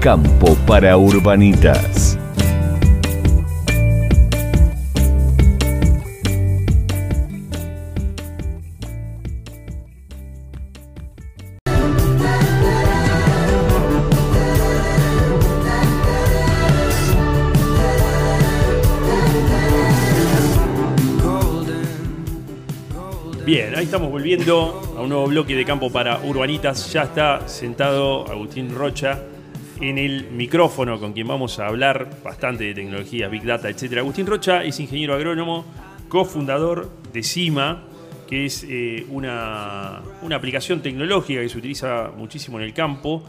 Campo para Urbanitas. Bien, ahí estamos volviendo a un nuevo bloque de campo para urbanitas. Ya está sentado Agustín Rocha en el micrófono con quien vamos a hablar bastante de tecnología, Big Data, etc. Agustín Rocha es ingeniero agrónomo, cofundador de CIMA, que es eh, una, una aplicación tecnológica que se utiliza muchísimo en el campo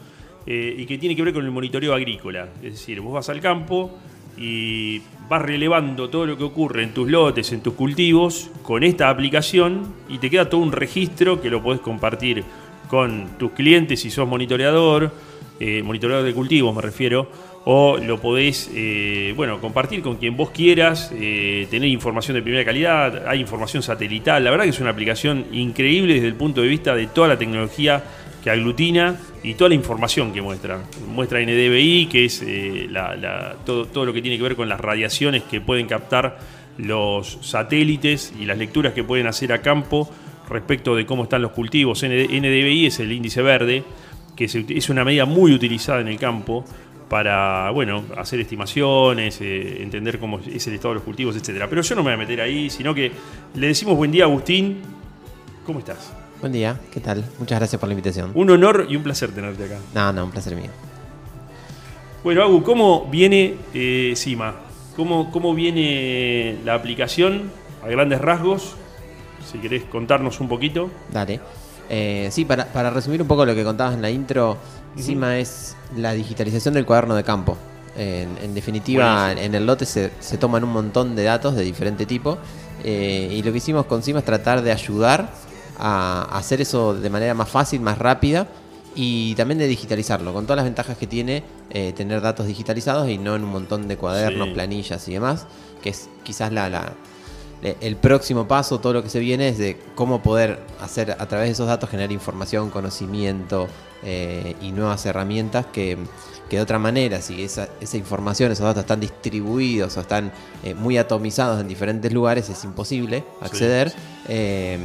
eh, y que tiene que ver con el monitoreo agrícola. Es decir, vos vas al campo y vas relevando todo lo que ocurre en tus lotes, en tus cultivos, con esta aplicación y te queda todo un registro que lo podés compartir con tus clientes si sos monitoreador, eh, monitoreador de cultivos me refiero, o lo podés eh, bueno, compartir con quien vos quieras, eh, tener información de primera calidad, hay información satelital, la verdad que es una aplicación increíble desde el punto de vista de toda la tecnología que aglutina y toda la información que muestra. Muestra NDVI, que es eh, todo, todo lo que tiene que ver con las radiaciones que pueden captar los satélites y las lecturas que pueden hacer a campo respecto de cómo están los cultivos. ND NDVI es el índice verde, que se es una medida muy utilizada en el campo para bueno, hacer estimaciones, eh, entender cómo es el estado de los cultivos, etc. Pero yo no me voy a meter ahí, sino que le decimos buen día, Agustín. ¿Cómo estás? Buen día, ¿qué tal? Muchas gracias por la invitación. Un honor y un placer tenerte acá. No, no, un placer mío. Bueno, Agu, ¿cómo viene eh, Cima? ¿Cómo, ¿Cómo viene la aplicación a grandes rasgos? Si querés contarnos un poquito. Dale. Eh, sí, para, para resumir un poco lo que contabas en la intro, CIMA es la digitalización del cuaderno de campo. En, en definitiva, Buenísimo. en el lote se, se toman un montón de datos de diferente tipo eh, y lo que hicimos con CIMA es tratar de ayudar a hacer eso de manera más fácil, más rápida y también de digitalizarlo, con todas las ventajas que tiene eh, tener datos digitalizados y no en un montón de cuadernos, Sí. planillas y demás, que es quizás la, el próximo paso, todo lo que se viene es de cómo poder hacer a través de esos datos generar información, conocimiento eh, y nuevas herramientas que, que de otra manera, si esa, esa información, esos datos están distribuidos o están eh, muy atomizados en diferentes lugares, es imposible acceder. Eh,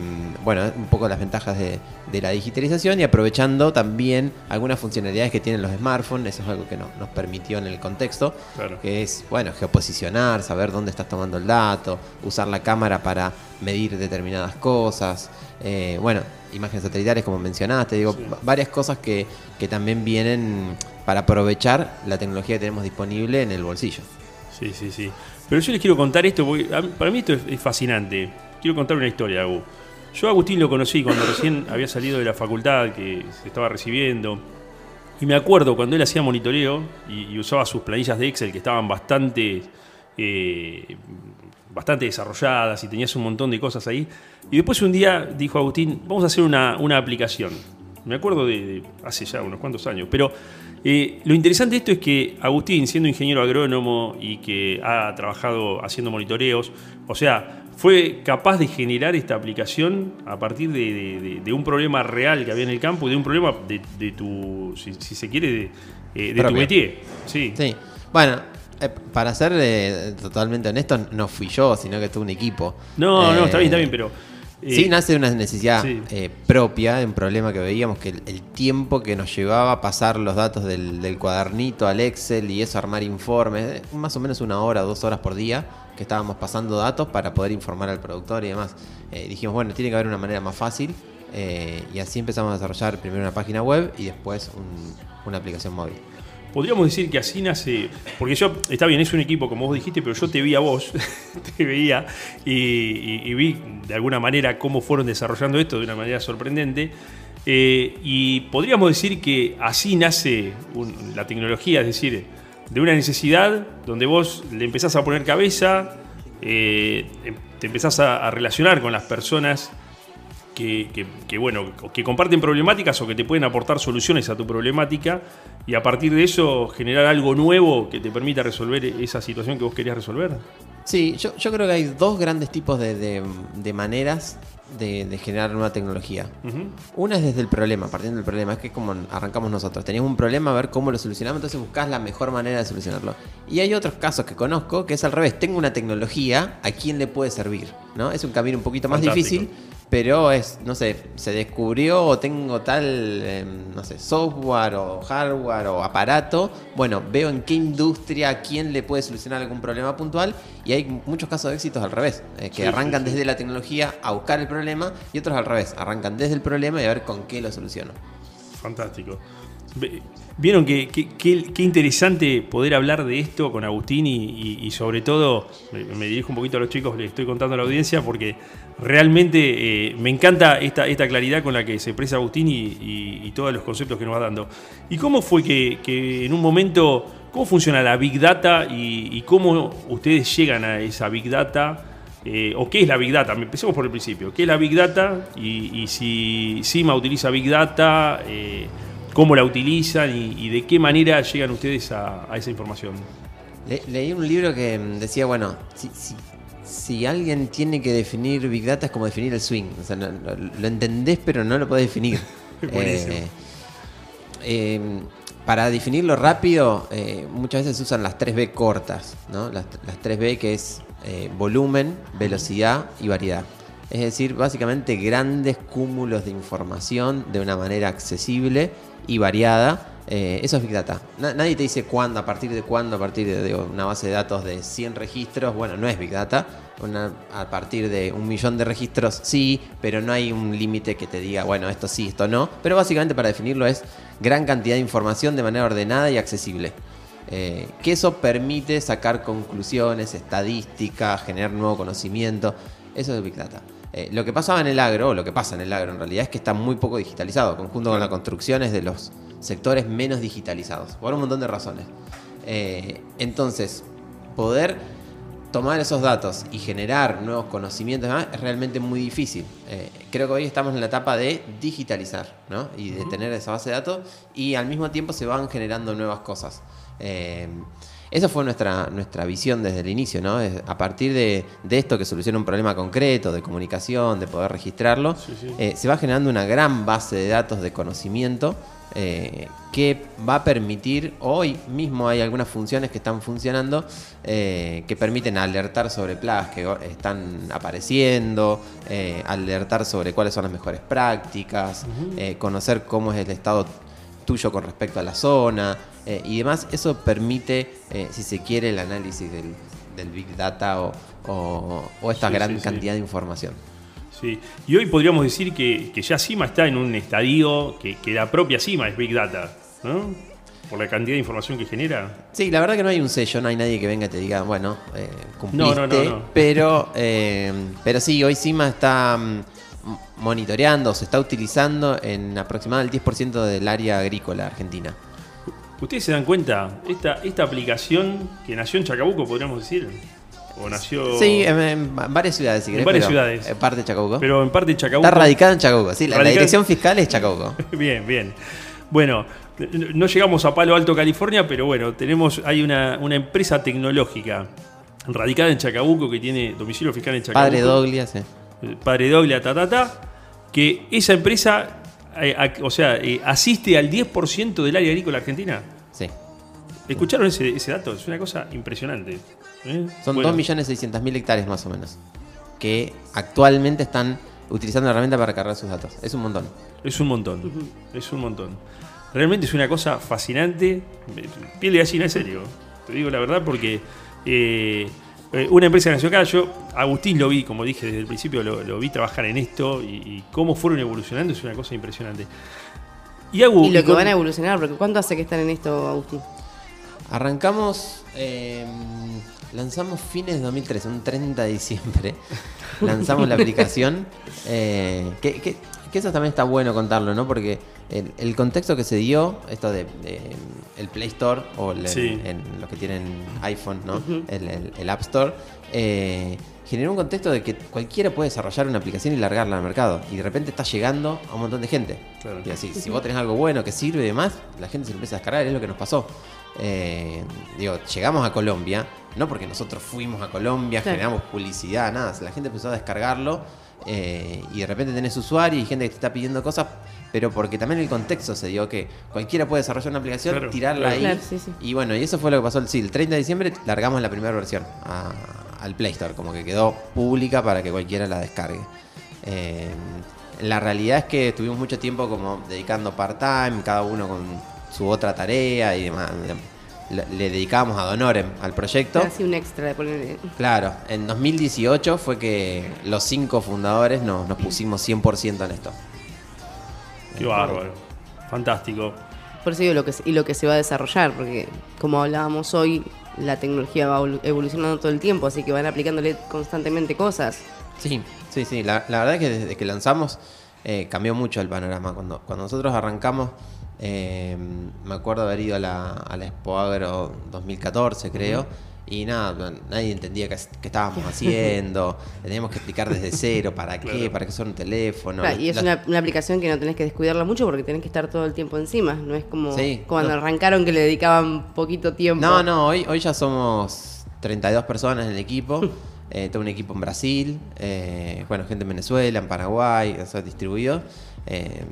bueno, un poco las ventajas de, de la digitalización y aprovechando también algunas funcionalidades que tienen los smartphones, eso es algo que no- nos permitió en el contexto, Claro. que es, bueno, geoposicionar, saber dónde estás tomando el dato, usar la cámara para medir determinadas cosas, eh, bueno, imágenes satelitales como mencionaste, digo, Sí. varias cosas que, que también vienen para aprovechar la tecnología que tenemos disponible en el bolsillo. Sí, sí, sí. Pero yo les quiero contar esto, porque mí- para mí esto es, es fascinante. Quiero contar una historia, Agu. Yo a Agustín lo conocí cuando recién había salido de la facultad, que se estaba recibiendo. Y me acuerdo cuando él hacía monitoreo y, y usaba sus planillas de Excel que estaban bastante, eh, bastante desarrolladas y tenías un montón de cosas ahí. Y después un día dijo Agustín, vamos a hacer una, una aplicación. Me acuerdo de, de hace ya unos cuantos años. Pero eh, lo interesante de esto es que Agustín, siendo ingeniero agrónomo y que ha trabajado haciendo monitoreos, o sea, fue capaz de generar esta aplicación a partir de, de- de- de un problema real que había en el campo y de un problema de, tu, si, si se quiere, de, eh, tu métier. Sí. Sí, bueno, eh, para ser eh, totalmente honesto, no fui yo, sino que tuve un equipo. No, no, está bien, Eh, está bien, pero. eh, Sí, nace de una necesidad sí. eh, propia, un problema que veíamos, que el, el tiempo que nos llevaba pasar los datos del, del cuadernito al Excel y eso armar informes, eh, más o menos una hora dos horas por día que estábamos pasando datos para poder informar al productor y demás. Eh, dijimos, bueno, tiene que haber una manera más fácil eh, y así empezamos a desarrollar primero una página web y después un- una aplicación móvil. Podríamos decir que así nace. Porque yo, está bien, es un equipo, como vos dijiste, pero yo te vi a vos, te veía y, vi de alguna manera cómo fueron desarrollando esto de una manera sorprendente. Eh, y podríamos decir que así nace la tecnología, es decir, de una necesidad donde vos le empezás a poner cabeza, eh, em- te empezás a relacionar con las personas que, que- que, bueno, que comparten problemáticas o que te pueden aportar soluciones a tu problemática y a partir de eso generar algo nuevo que te permita resolver esa situación que vos querías resolver. Sí, yo, yo creo que hay dos grandes tipos de, de- de maneras de, de generar nueva tecnología. Una es desde el problema, partiendo del problema, es que es como arrancamos nosotros. Teníamos un problema, a ver cómo lo solucionamos, entonces buscás la mejor manera de solucionarlo. Y hay otros casos que conozco que es al revés, tengo una tecnología, ¿a quién le puede servir? ¿no? Es un camino un poquito más Fantástico. difícil, pero es, no sé, se descubrió o tengo tal, eh, no sé, software o hardware o aparato. Bueno, veo en qué industria, a quién le puede solucionar algún problema puntual. Y hay muchos casos de éxitos al revés, eh, que Sí, arrancan sí. desde la tecnología a buscar el problema y otros al revés, arrancan desde el problema y a ver con qué lo soluciono. Fantástico. Vieron que, qué interesante poder hablar de esto con Agustín y, sobre todo, me, dirijo un poquito a los chicos, les estoy contando a la audiencia porque realmente eh, me encanta esta, esta claridad con la que se expresa Agustín y, todos los conceptos que nos va dando. ¿Y cómo fue que, en un momento, cómo funciona la Big Data y, cómo ustedes llegan a esa Big Data? Eh, ¿O qué es la Big Data? Empecemos por el principio. ¿Qué es la Big Data? Y, si CIMA utiliza Big Data, eh, ¿cómo la utilizan y, y de qué manera llegan ustedes a, a esa información? Le- leí un libro que mm, decía, bueno, si, si- si alguien tiene que definir Big Data es como definir el swing. O sea, no- lo, lo entendés pero no lo podés definir. Eh, eh, para definirlo rápido, eh, muchas veces usan las 3B cortas, ¿no? Las, las 3B que es volumen, velocidad y variedad. Es decir, básicamente grandes cúmulos de información de una manera accesible y variada. Eh, eso es Big Data. Na- nadie te dice cuándo, a partir de cuándo, a partir de, una base de datos de 100 registros. Bueno, no es Big Data. A partir de un millón de registros sí, pero no hay un límite que te diga, bueno, esto sí, esto no. Pero básicamente para definirlo es gran cantidad de información de manera ordenada y accesible. Eh, que eso permite sacar conclusiones, estadísticas, generar nuevo conocimiento. Eso es Big Data. Eh, lo que pasaba en el agro, o lo que pasa en el agro en realidad, es que está muy poco digitalizado, conjunto con la construcción es de los sectores menos digitalizados, por un montón de razones. Eh, entonces, poder tomar esos datos y generar nuevos conocimientos demás, es realmente muy difícil. Eh, creo que hoy estamos en la etapa de digitalizar ¿no? y de tener esa base de datos y al mismo tiempo se van generando nuevas cosas. Eh, esa fue nuestra, nuestra visión desde el inicio, ¿no? Es a partir de, de esto que soluciona un problema concreto, de comunicación, de poder registrarlo, Sí, sí. eh, se va generando una gran base de datos de conocimiento eh, que va a permitir, hoy mismo hay algunas funciones que están funcionando eh, que permiten alertar sobre plagas que están apareciendo, eh, alertar sobre cuáles son las mejores prácticas, eh, conocer cómo es el estado tuyo con respecto a la zona eh, y demás. Eso permite, eh, si se quiere, el análisis del, del Big Data o, o- o esta Sí, gran sí, sí. cantidad de información. Sí. Y hoy podríamos decir que, que ya CIMA está en un estadio que, que la propia CIMA es Big Data, ¿no? Por la cantidad de información que genera. Sí, la verdad que no hay un sello, no hay nadie que venga y te diga, bueno, eh, cumpliste, no, no, no. Pero, eh, pero sí, hoy CIMA está mm, monitoreando, se está utilizando en aproximadamente el 10% del área agrícola argentina. ¿Ustedes se dan cuenta? Esta, esta aplicación que nació en Chacabuco, podríamos decir. O nació. Sí, en, en varias ciudades, si En querés, varias pero ciudades. en parte de Chacabuco. Pero en parte Chacabuco. está radicada en Chacabuco, sí, la, dirección fiscal es Chacabuco. Bien, bien. Bueno, no llegamos a Palo Alto, California, pero bueno, tenemos, hay una, una empresa tecnológica radicada en Chacabuco que tiene domicilio fiscal en Chacabuco. Padre Douglas, eh. el Padre Douglas, ta, ta, ta, que esa empresa, eh, a- o sea, eh, asiste al 10% del área agrícola argentina. Sí. ¿Escucharon ese, ese dato? Es una cosa impresionante. ¿eh? Son Bueno, 2.600.000 hectáreas más o menos, que actualmente están utilizando la herramienta para cargar sus datos. Es un montón. Es un montón, es un montón. Realmente es una cosa fascinante. Piel de gallina, en serio. Te digo la verdad porque eh, eh, una empresa que nació acá, yo, Agustín lo vi, como dije desde el principio, lo, lo vi trabajar en esto y, y cómo fueron evolucionando es una cosa impresionante. Y, Agu, Y lo que con- van a evolucionar, porque ¿cuánto hace que están en esto, Agustín? Arrancamos, eh, lanzamos fines de 2013, un 30 de diciembre. lanzamos la aplicación. eh, que, que- que eso también está bueno contarlo, ¿no? Porque el, el contexto que se dio, esto de, de, el Play Store o el- Sí. en los que tienen iPhone, ¿no? el, el- el App Store, eh, generó un contexto de que cualquiera puede desarrollar una aplicación y largarla al mercado. Y de repente está llegando a un montón de gente. Claro. Y así, si vos tenés algo bueno que sirve y demás, la gente se lo empieza a descargar, es lo que nos pasó. Eh, digo, llegamos a Colombia, no porque nosotros fuimos a Colombia, Claro. generamos publicidad, nada, la gente empezó a descargarlo eh, y de repente tenés usuario y gente que te está pidiendo cosas, pero porque también el contexto se dio que cualquiera puede desarrollar una aplicación, Claro, tirarla claro. ahí. Claro, sí, sí. Y bueno, y eso fue lo que pasó el, sí, el 30 de diciembre largamos la primera versión a- al Play Store, como que quedó pública para que cualquiera la descargue. Eh, la realidad es que estuvimos mucho tiempo como dedicando part-time, cada uno con su otra tarea y demás. Le, le dedicábamos a Donorem al proyecto. Así un extra de poner. Claro, en 2018 fue que los cinco fundadores nos, nos pusimos 100% en esto. Qué bárbaro. Fantástico. Por eso digo lo que, y lo que se va a desarrollar, porque como hablábamos hoy, la tecnología va evolu- evolucionando todo el tiempo, así que van aplicándole constantemente cosas. Sí, sí, sí. La, la verdad es que desde que lanzamos eh, cambió mucho el panorama. Cuando, cuando nosotros arrancamos, eh, me acuerdo haber ido a la, a la Expo Agro 2014, creo. Y nada, nadie entendía qué, qué estábamos haciendo. Teníamos que explicar desde cero para qué, Claro. para qué son un teléfono. Claro, y es una, una aplicación que no tenés que descuidarla mucho porque tenés que estar todo el tiempo encima. No es como Sí, cuando no. arrancaron que le dedicaban poquito tiempo. No, no, hoy, hoy ya somos 32 personas en el equipo. Eh, tengo un equipo en Brasil, eh, bueno, gente en Venezuela, en Paraguay, eso distribuido. Eh,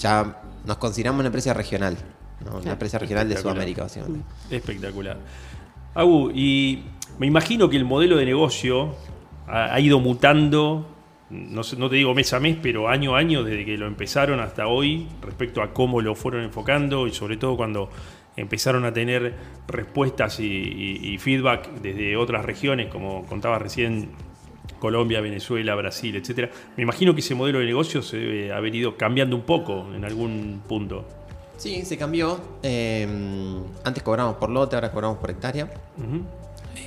ya nos consideramos una empresa regional, ¿no? una empresa regional de. Sudamérica, básicamente. Espectacular. Agu, y me imagino que el modelo de negocio ha, ido mutando, no, sé- no te digo mes a mes, pero año a año, desde que lo empezaron hasta hoy, respecto a cómo lo fueron enfocando y sobre todo cuando empezaron a tener respuestas y, y- y feedback desde otras regiones, como contaba recién Colombia, Venezuela, Brasil, etcétera. Me imagino que ese modelo de negocio se debe haber ido cambiando un poco en algún punto. Sí, se cambió. Eh, antes cobramos por lote, ahora cobramos por hectárea. Ujú.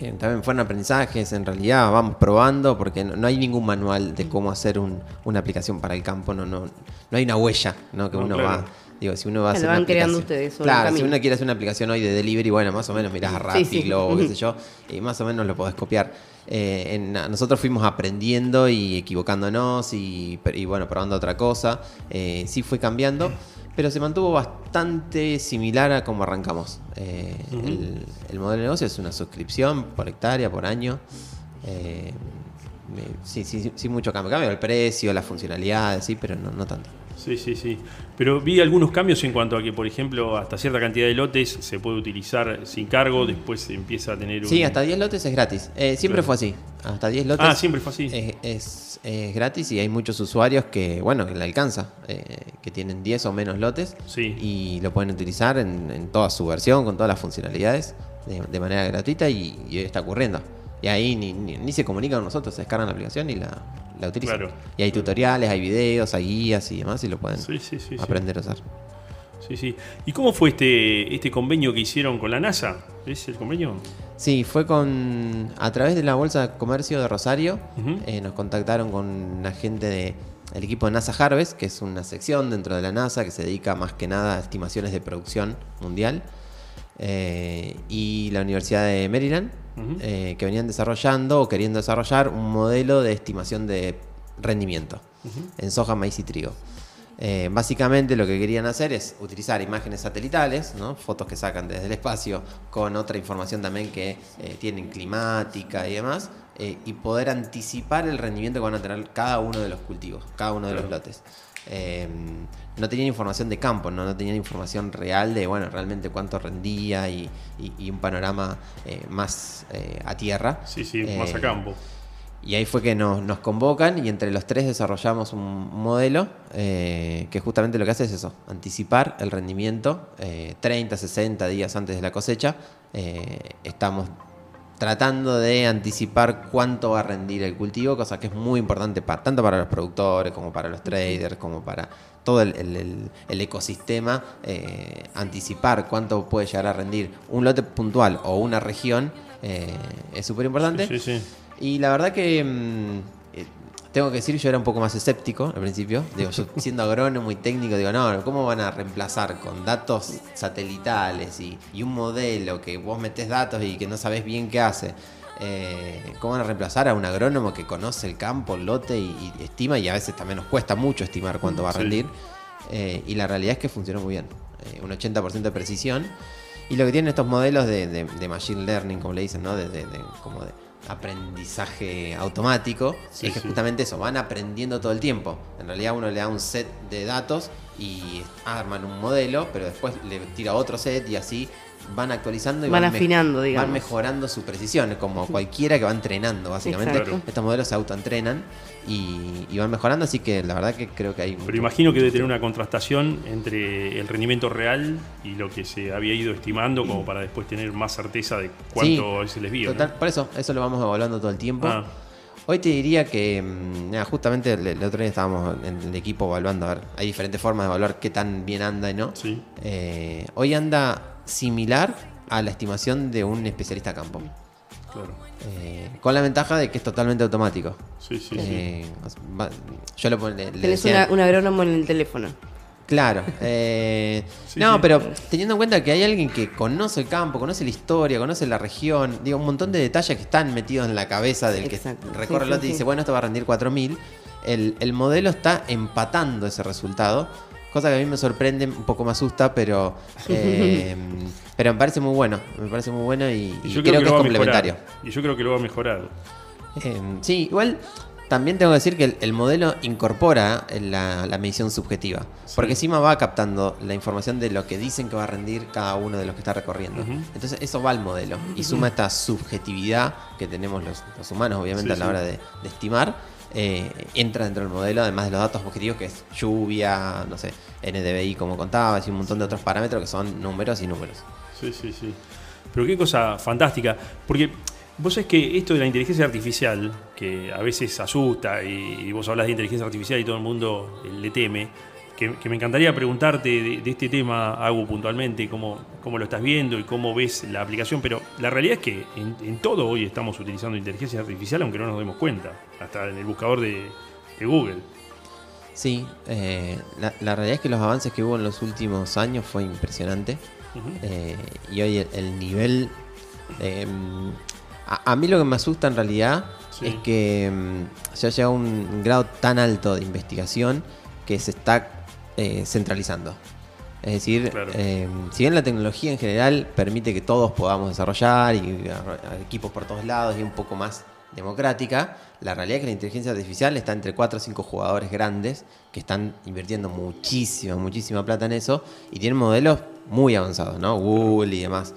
Eh, también fueron aprendizajes, en realidad vamos probando porque no, no hay ningún manual de cómo hacer un- una aplicación para el campo, no, no, no hay una huella ¿no? que No, uno claro. va. Digo, si uno va a hacer lo van una creando ustedes Claro, si uno quiere hacer una aplicación hoy de delivery, bueno, más o menos mirás a Rappi, sí. Globo, qué sé yo, y más o menos lo podés copiar. Eh, en- nosotros fuimos aprendiendo y equivocándonos y, y, bueno, probando otra cosa. Eh, sí fue cambiando, pero se mantuvo bastante similar a como arrancamos. Eh, el, el modelo de negocio es una suscripción por hectárea, por año. Eh, sí, sí, sí, mucho cambio. Cambio el precio, las funcionalidades, sí, pero no, no tanto. Sí, sí, sí. Pero vi algunos cambios en cuanto a que, por ejemplo, hasta cierta cantidad de lotes se puede utilizar sin cargo, después se empieza a tener un... Sí, hasta 10 lotes es gratis. Eh, siempre Claro. fue así. Hasta 10 lotes. Ah, siempre fue así. Es, es- es gratis y hay muchos usuarios que, bueno, que le alcanza, eh, que tienen 10 o menos lotes Sí. y lo pueden utilizar en, en toda su versión, con todas las funcionalidades, de, de manera gratuita y, y está ocurriendo. Y ahí ni, ni- ni se comunican con nosotros, se descargan la aplicación y la, la utilizan. Claro. Y hay tutoriales, hay videos, hay guías y demás y lo pueden Sí, sí, sí, sí. aprender a usar. Sí, sí. ¿Y cómo fue este, este convenio que hicieron con la NASA? ¿Es el convenio? Sí, fue con a través de la Bolsa de Comercio de Rosario. Eh, nos contactaron con la gente de el equipo de NASA Harvest, que es una sección dentro de la NASA que se dedica más que nada a estimaciones de producción mundial. eh, y la Universidad de Maryland, Eh, que venían desarrollando o queriendo desarrollar un modelo de estimación de rendimiento en soja, maíz y trigo. Eh, básicamente lo que querían hacer es utilizar imágenes satelitales, ¿no? fotos que sacan desde el espacio, con otra información también que eh, tienen climática y demás, eh, y poder anticipar el rendimiento que van a tener cada uno de los cultivos, cada uno de los lotes. Eh, no tenían información de campo, ¿no? no tenían información real de bueno realmente cuánto rendía y, y- y un panorama eh, más eh, a tierra. Sí, sí, más a Eh, campo. y ahí fue que nos, nos convocan y entre los tres desarrollamos un, modelo que justamente lo que hace es eso, anticipar el rendimiento eh, 30, 60 días antes de la cosecha. Estamos tratando de anticipar cuánto va a rendir el cultivo, cosa que es muy importante para, tanto para los productores como para los traders, como para todo el, el- el- el ecosistema, eh, anticipar cuánto puede llegar a rendir un lote puntual o una región eh, es súper importante. Sí, sí, sí. Y la verdad que mm, tengo que decir, yo era un poco más escéptico al principio. Digo, yo siendo agrónomo y técnico, digo, no, ¿cómo van a reemplazar con datos satelitales y, y un modelo que vos metés datos y que no sabés bien qué hace? Eh, ¿Cómo van a reemplazar a un agrónomo que conoce el campo, el lote y, y estima? Y a veces también nos cuesta mucho estimar cuánto va a Sí. rendir. Eh, y la realidad es que funcionó muy bien. Eh, un 80% de precisión. Y lo que tienen estos modelos de, de- de machine learning, como le dicen, ¿no? De- como de aprendizaje automático, Sí, es que sí. justamente eso, van aprendiendo todo el tiempo. En realidad uno le da un set de datos y arman un modelo, pero después le tira otro set y así van actualizando y Van afinando, digamos. Van mejorando su precisión, como cualquiera que va entrenando, básicamente. Exacto. Estos modelos se autoentrenan y, y van mejorando, así que la verdad que creo que hay... Pero mucho- imagino que debe tener una contrastación entre el rendimiento real y lo que se había ido estimando, como para después tener más certeza de cuánto es el desvío. ¿no? Total, por eso, eso lo vamos evaluando todo el tiempo. Ah. Hoy te diría que, mm, nada, justamente el, el otro día estábamos en el equipo evaluando, a ver, hay diferentes formas de evaluar qué tan bien anda y no. Sí. Eh, hoy anda similar a la estimación de un especialista a campo. Claro. Eh, con la ventaja de que es totalmente automático. Sí, sí, sí. Eh, va- yo lo pon- le, le Tenés decía- una- un agrónomo en el teléfono. Claro. eh, Sí, no, sí. pero teniendo en cuenta que hay alguien que conoce el campo, conoce la historia, conoce la región, digo, un montón de detalles que están metidos en la cabeza del Exacto. que recorre Sí, el lote sí, y sí. dice, bueno, esto va a rendir 4000. El, el modelo está empatando ese resultado. Cosa que a mí me sorprende, un poco me asusta, pero, eh, pero me parece muy bueno. Me parece muy bueno y, y creo, que, es complementario. mejorar. Y yo creo que lo va a mejorar. Eh, sí, igual también tengo que decir que el, el modelo incorpora la, la medición subjetiva. Sí. Porque encima va captando la información de lo que dicen que va a rendir cada uno de los que está recorriendo. Entonces eso va al modelo y suma esta subjetividad que tenemos los, los humanos, obviamente, Sí, a la sí. hora de, de estimar. Eh, entra dentro del modelo, además de los datos objetivos que es lluvia, no sé, NDVI como contabas y un montón de otros parámetros que son números y números. Sí, sí, sí. Pero qué cosa fantástica. Porque vos sabés que esto de la inteligencia artificial, que a veces asusta, y, vos hablas de inteligencia artificial y todo el mundo le teme, que, que me encantaría preguntarte de, de este tema, Agu, puntualmente, cómo, cómo lo estás viendo y cómo ves la aplicación. Pero la realidad es que en, en todo hoy estamos utilizando inteligencia artificial, aunque no nos demos cuenta. Hasta en el buscador de, de Google. Sí, eh, la, la realidad es que los avances que hubo en los últimos años fue impresionante. Eh, y hoy el, el nivel... eh, a, a mí lo que me asusta en realidad Sí. es que mm, se ha llegado a un grado tan alto de investigación que se está eh, centralizando. Es decir, Claro. eh, si bien la tecnología en general permite que todos podamos desarrollar y equipos por todos lados y un poco más democrática, la realidad es que la inteligencia artificial está entre 4 o 5 jugadores grandes que están invirtiendo muchísima, muchísima plata en eso y tienen modelos muy avanzados, ¿no? Google y demás.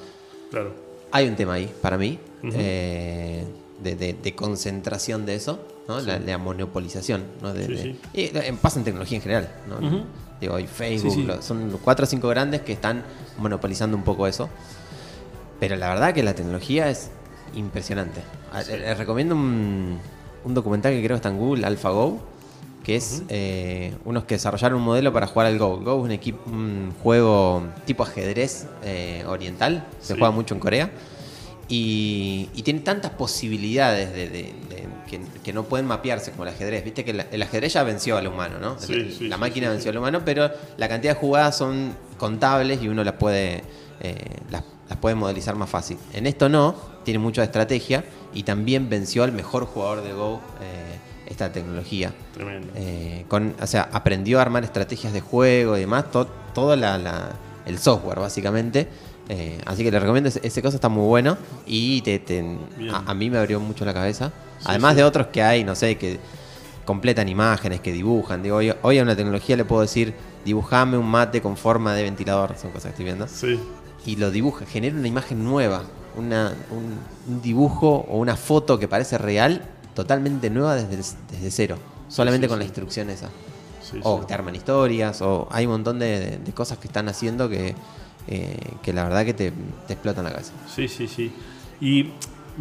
Claro. Hay un tema ahí, para mí, eh, de, de- de concentración de eso, ¿no? la, la monopolización. ¿no? De- Sí, y eh, pasa en tecnología en general. ¿no? Digo, Facebook, lo- son cuatro o cinco grandes que están monopolizando un poco eso. Pero la verdad que la tecnología es impresionante. Les recomiendo un, un documental que creo que está en Google, AlphaGo, que es eh, unos que desarrollaron un modelo para jugar al Go. Go es un, equipo, un juego tipo ajedrez eh, oriental, se Sí. juega mucho en Corea. Y, y tiene tantas posibilidades de, de- de- que, que no pueden mapearse como el ajedrez. Viste que el ajedrez ya venció al humano, ¿no? Sí, El- sí, la máquina sí, venció al humano, pero la cantidad de jugadas son contables y uno las puede, eh, las, las puede modelizar más fácil. En esto no, tiene mucha estrategia y también venció al mejor jugador de Go eh, esta tecnología. Tremendo. Eh, con, o sea, aprendió a armar estrategias de juego y demás, to- todo la- la- el software básicamente. Eh, así que le recomiendo, ese, ese cosa está muy bueno y te, te- a, a mí me abrió mucho la cabeza. Sí, Además sí. de otros que hay, no sé, que completan imágenes, que dibujan. Digo, hoy, hoy a una tecnología le puedo decir, dibujame un mate con forma de ventilador, son cosas que estoy viendo. Sí. Y lo dibuja, genera una imagen nueva, una- un, un dibujo o una foto que parece real, totalmente nueva desde, desde cero. Solamente sí, con la instrucción esa. O te arman historias, o hay un montón de, de- de cosas que están haciendo que, eh, que la verdad que te, explotan la cabeza. Sí, sí, sí. Y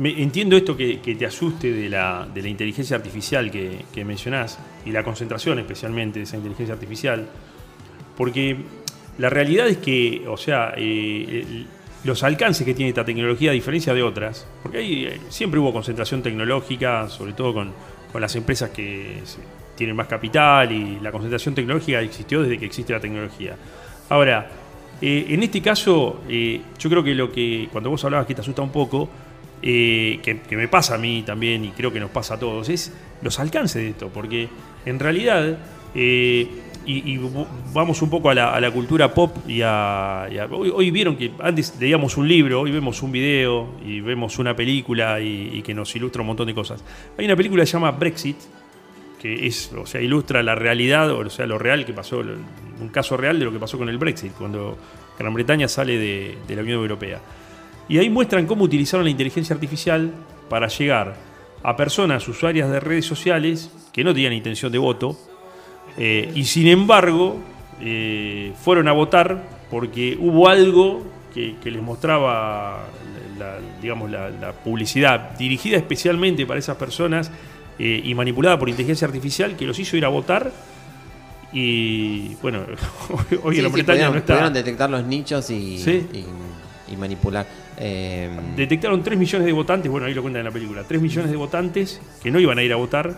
entiendo esto que, te asuste de la, de la inteligencia artificial que, que mencionás y la concentración especialmente de esa inteligencia artificial, porque la realidad es que, o sea, eh, los alcances que tiene esta tecnología a diferencia de otras, porque eh, siempre hubo concentración tecnológica, sobre todo con, con las empresas que tienen más capital y la concentración tecnológica existió desde que existe la tecnología. Ahora, eh, en este caso, eh, yo creo que lo que, cuando vos hablabas que te asusta un poco, eh, que, me pasa a mí también y creo que nos pasa a todos, es los alcances de esto, porque en realidad, y, vamos un poco a la, cultura pop y a... hoy vieron que antes leíamos un libro, hoy vemos un video y vemos una película y, y que nos ilustra un montón de cosas. Hay una película que se llama Brexit, que es, o sea, ilustra la realidad, o sea, lo real que pasó, un caso real de lo que pasó con el Brexit, cuando Gran Bretaña sale de, de la Unión Europea. Y ahí muestran cómo utilizaron la inteligencia artificial para llegar a personas usuarias de redes sociales que no tenían intención de voto, eh, y sin embargo eh, fueron a votar porque hubo algo que, que les mostraba la, digamos, la, la publicidad dirigida especialmente para esas personas eh, y manipulada por inteligencia artificial que los hizo ir a votar y bueno hoy Sí, en la sí, pudieron, no está pudieron detectar los nichos y, Sí. y- y manipular. Eh, detectaron 3 millones de votantes, bueno, ahí lo cuentan en la película, 3 millones de votantes que no iban a ir a votar,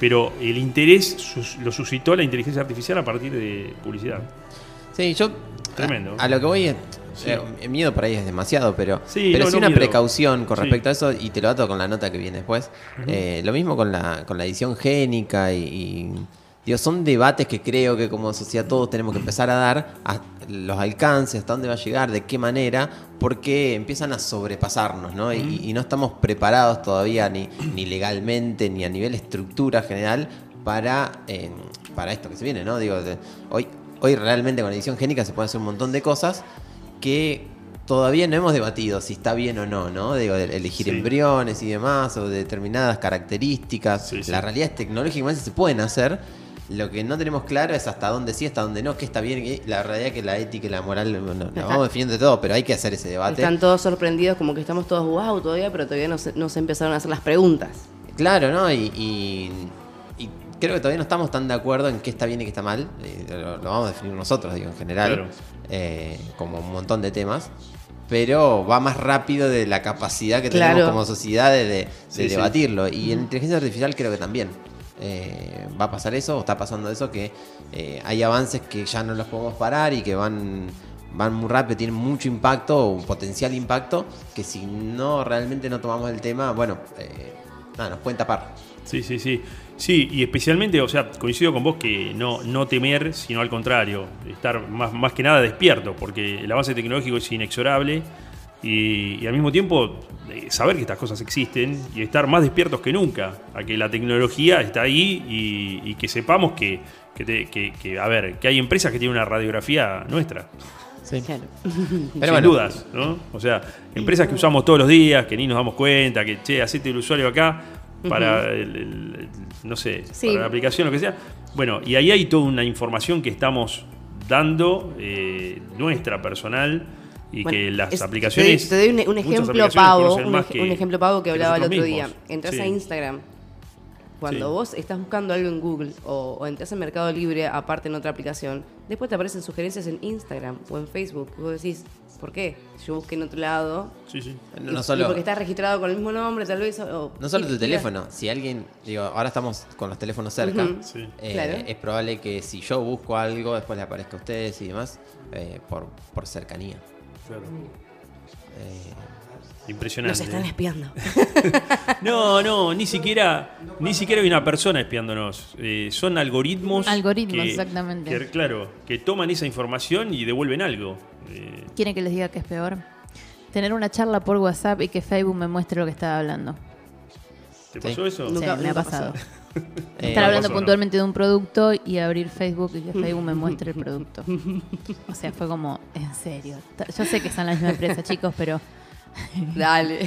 pero el interés sus- lo suscitó la inteligencia artificial a partir de publicidad. sí, yo. Tremendo. A, a lo que voy es. Sí. eh, el miedo por ahí es demasiado, pero, Sí, pero no, sí no una miedo. precaución con Sí. respecto a eso, y te lo ato con la nota que viene después. Eh, lo mismo con la, con la edición génica y, y, digo, son debates que creo que como sociedad todos tenemos que empezar a dar, a los alcances, hasta dónde va a llegar, de qué manera, porque empiezan a sobrepasarnos, ¿no? Y, y no estamos preparados todavía ni, ni legalmente ni a nivel estructura general para, eh, para esto que se viene, ¿no? Digo, de- hoy, hoy realmente con edición génica se puede hacer un montón de cosas que todavía no hemos debatido si está bien o no, ¿no? Digo, de elegir Sí. embriones y demás, o de determinadas características. Sí, sí. La realidad es tecnológicamente se pueden hacer. Lo que no tenemos claro es hasta dónde sí, hasta dónde no, qué está bien. qué- La realidad es que la ética y la moral no, no, la vamos definiendo de todo, pero hay que hacer ese debate. Están todos sorprendidos, como que estamos todos wow todavía, pero todavía no se, no se empezaron a hacer las preguntas. Claro, ¿no? Y creo que todavía no estamos tan de acuerdo en qué está bien y qué está mal. Eh, lo, lo vamos a definir nosotros, digo, en general. Claro. eh, como un montón de temas. Pero va más rápido de la capacidad que Claro. tenemos como sociedad de, de- de Sí, sí. debatirlo. Y en inteligencia artificial creo que también. eh, va a pasar eso, o está pasando eso, que eh, hay avances que ya no los podemos parar y que van, van muy rápido, tienen mucho impacto, un potencial impacto, que si no realmente no tomamos el tema, bueno, eh, nada, nos pueden tapar. Sí, sí, sí. Sí, y especialmente, o sea, coincido con vos que no, no temer, sino al contrario, estar más, más que nada despierto, porque el avance tecnológico es inexorable y, y al mismo tiempo eh, saber que estas cosas existen y estar más despiertos que nunca a que la tecnología está ahí y, que sepamos que, que- que, a ver, que hay empresas que tienen una radiografía nuestra. Claro. Pero sin bueno. dudas, ¿no? O sea, empresas que usamos todos los días, que ni nos damos cuenta, que, che, hacete el usuario acá para, el- el- el- no sé, Sí. para la aplicación, lo que sea. Bueno, y ahí hay toda una información que estamos dando, eh, nuestra personal, y Bueno, que las es- aplicaciones... Te doy, un, un ejemplo pavo, un, que- un ejemplo pavo que que hablaba el otro día. mismos. Entras Sí. a Instagram. Cuando Sí. vos estás buscando algo en Google o, o entras en Mercado Libre, aparte en otra aplicación, después te aparecen sugerencias en Instagram o en Facebook. Y vos decís, ¿por qué? Yo busqué en otro lado. Sí, sí. No, y- no y solo, porque está registrado con el mismo nombre, tal vez. o- no solo y- tu teléfono, si alguien, digo, ahora estamos con los teléfonos cerca, Ujú. Sí. eh, Claro. es probable que si yo busco algo, después le aparezca a ustedes y demás, eh, por, por cercanía. Claro. Eh, Impresionante. Nos están espiando. No, no, ni siquiera, ni siquiera hay una persona espiándonos. Eh, son algoritmos. Algoritmos, que- exactamente. que, claro, que toman esa información y devuelven algo. Eh, ¿Quieren que les diga que es peor? Tener una charla por WhatsApp y que Facebook me muestre lo que estaba hablando. ¿Te Sí. pasó eso? Nunca- sí, me ha nunca pasado. eh, Estar hablando pasó, ¿no? puntualmente de un producto y abrir Facebook y que Facebook me muestre el producto. O sea, fue como, en serio. Yo sé que son la misma empresa, chicos, pero. Dale.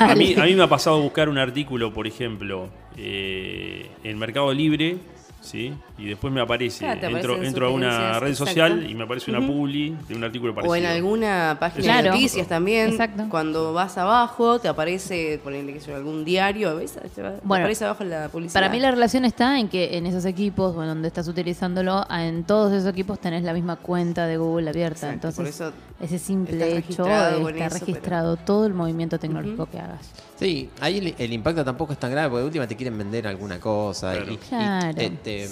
A mí, a mí me ha pasado buscar un artículo, por ejemplo, eh, en Mercado Libre, ¿sí? Y después me aparece, Claro, entro, entro a una red exacto. social y me aparece una publi de un artículo parecido. O en alguna página Claro. de noticias también. Exacto. Cuando vas abajo, te aparece, ponele que sea algún diario, ¿ves? Bueno, aparece abajo la publicidad. Para mí la relación está en que en esos equipos, o en donde estás utilizándolo, en todos esos equipos tenés la misma cuenta de Google abierta. Exacto, Entonces, por eso ese simple hecho está eso, registrado todo el movimiento tecnológico que hagas. Sí, ahí el, el impacto tampoco es tan grave, porque de última te quieren vender alguna cosa Claro. y, y Claro. te, te-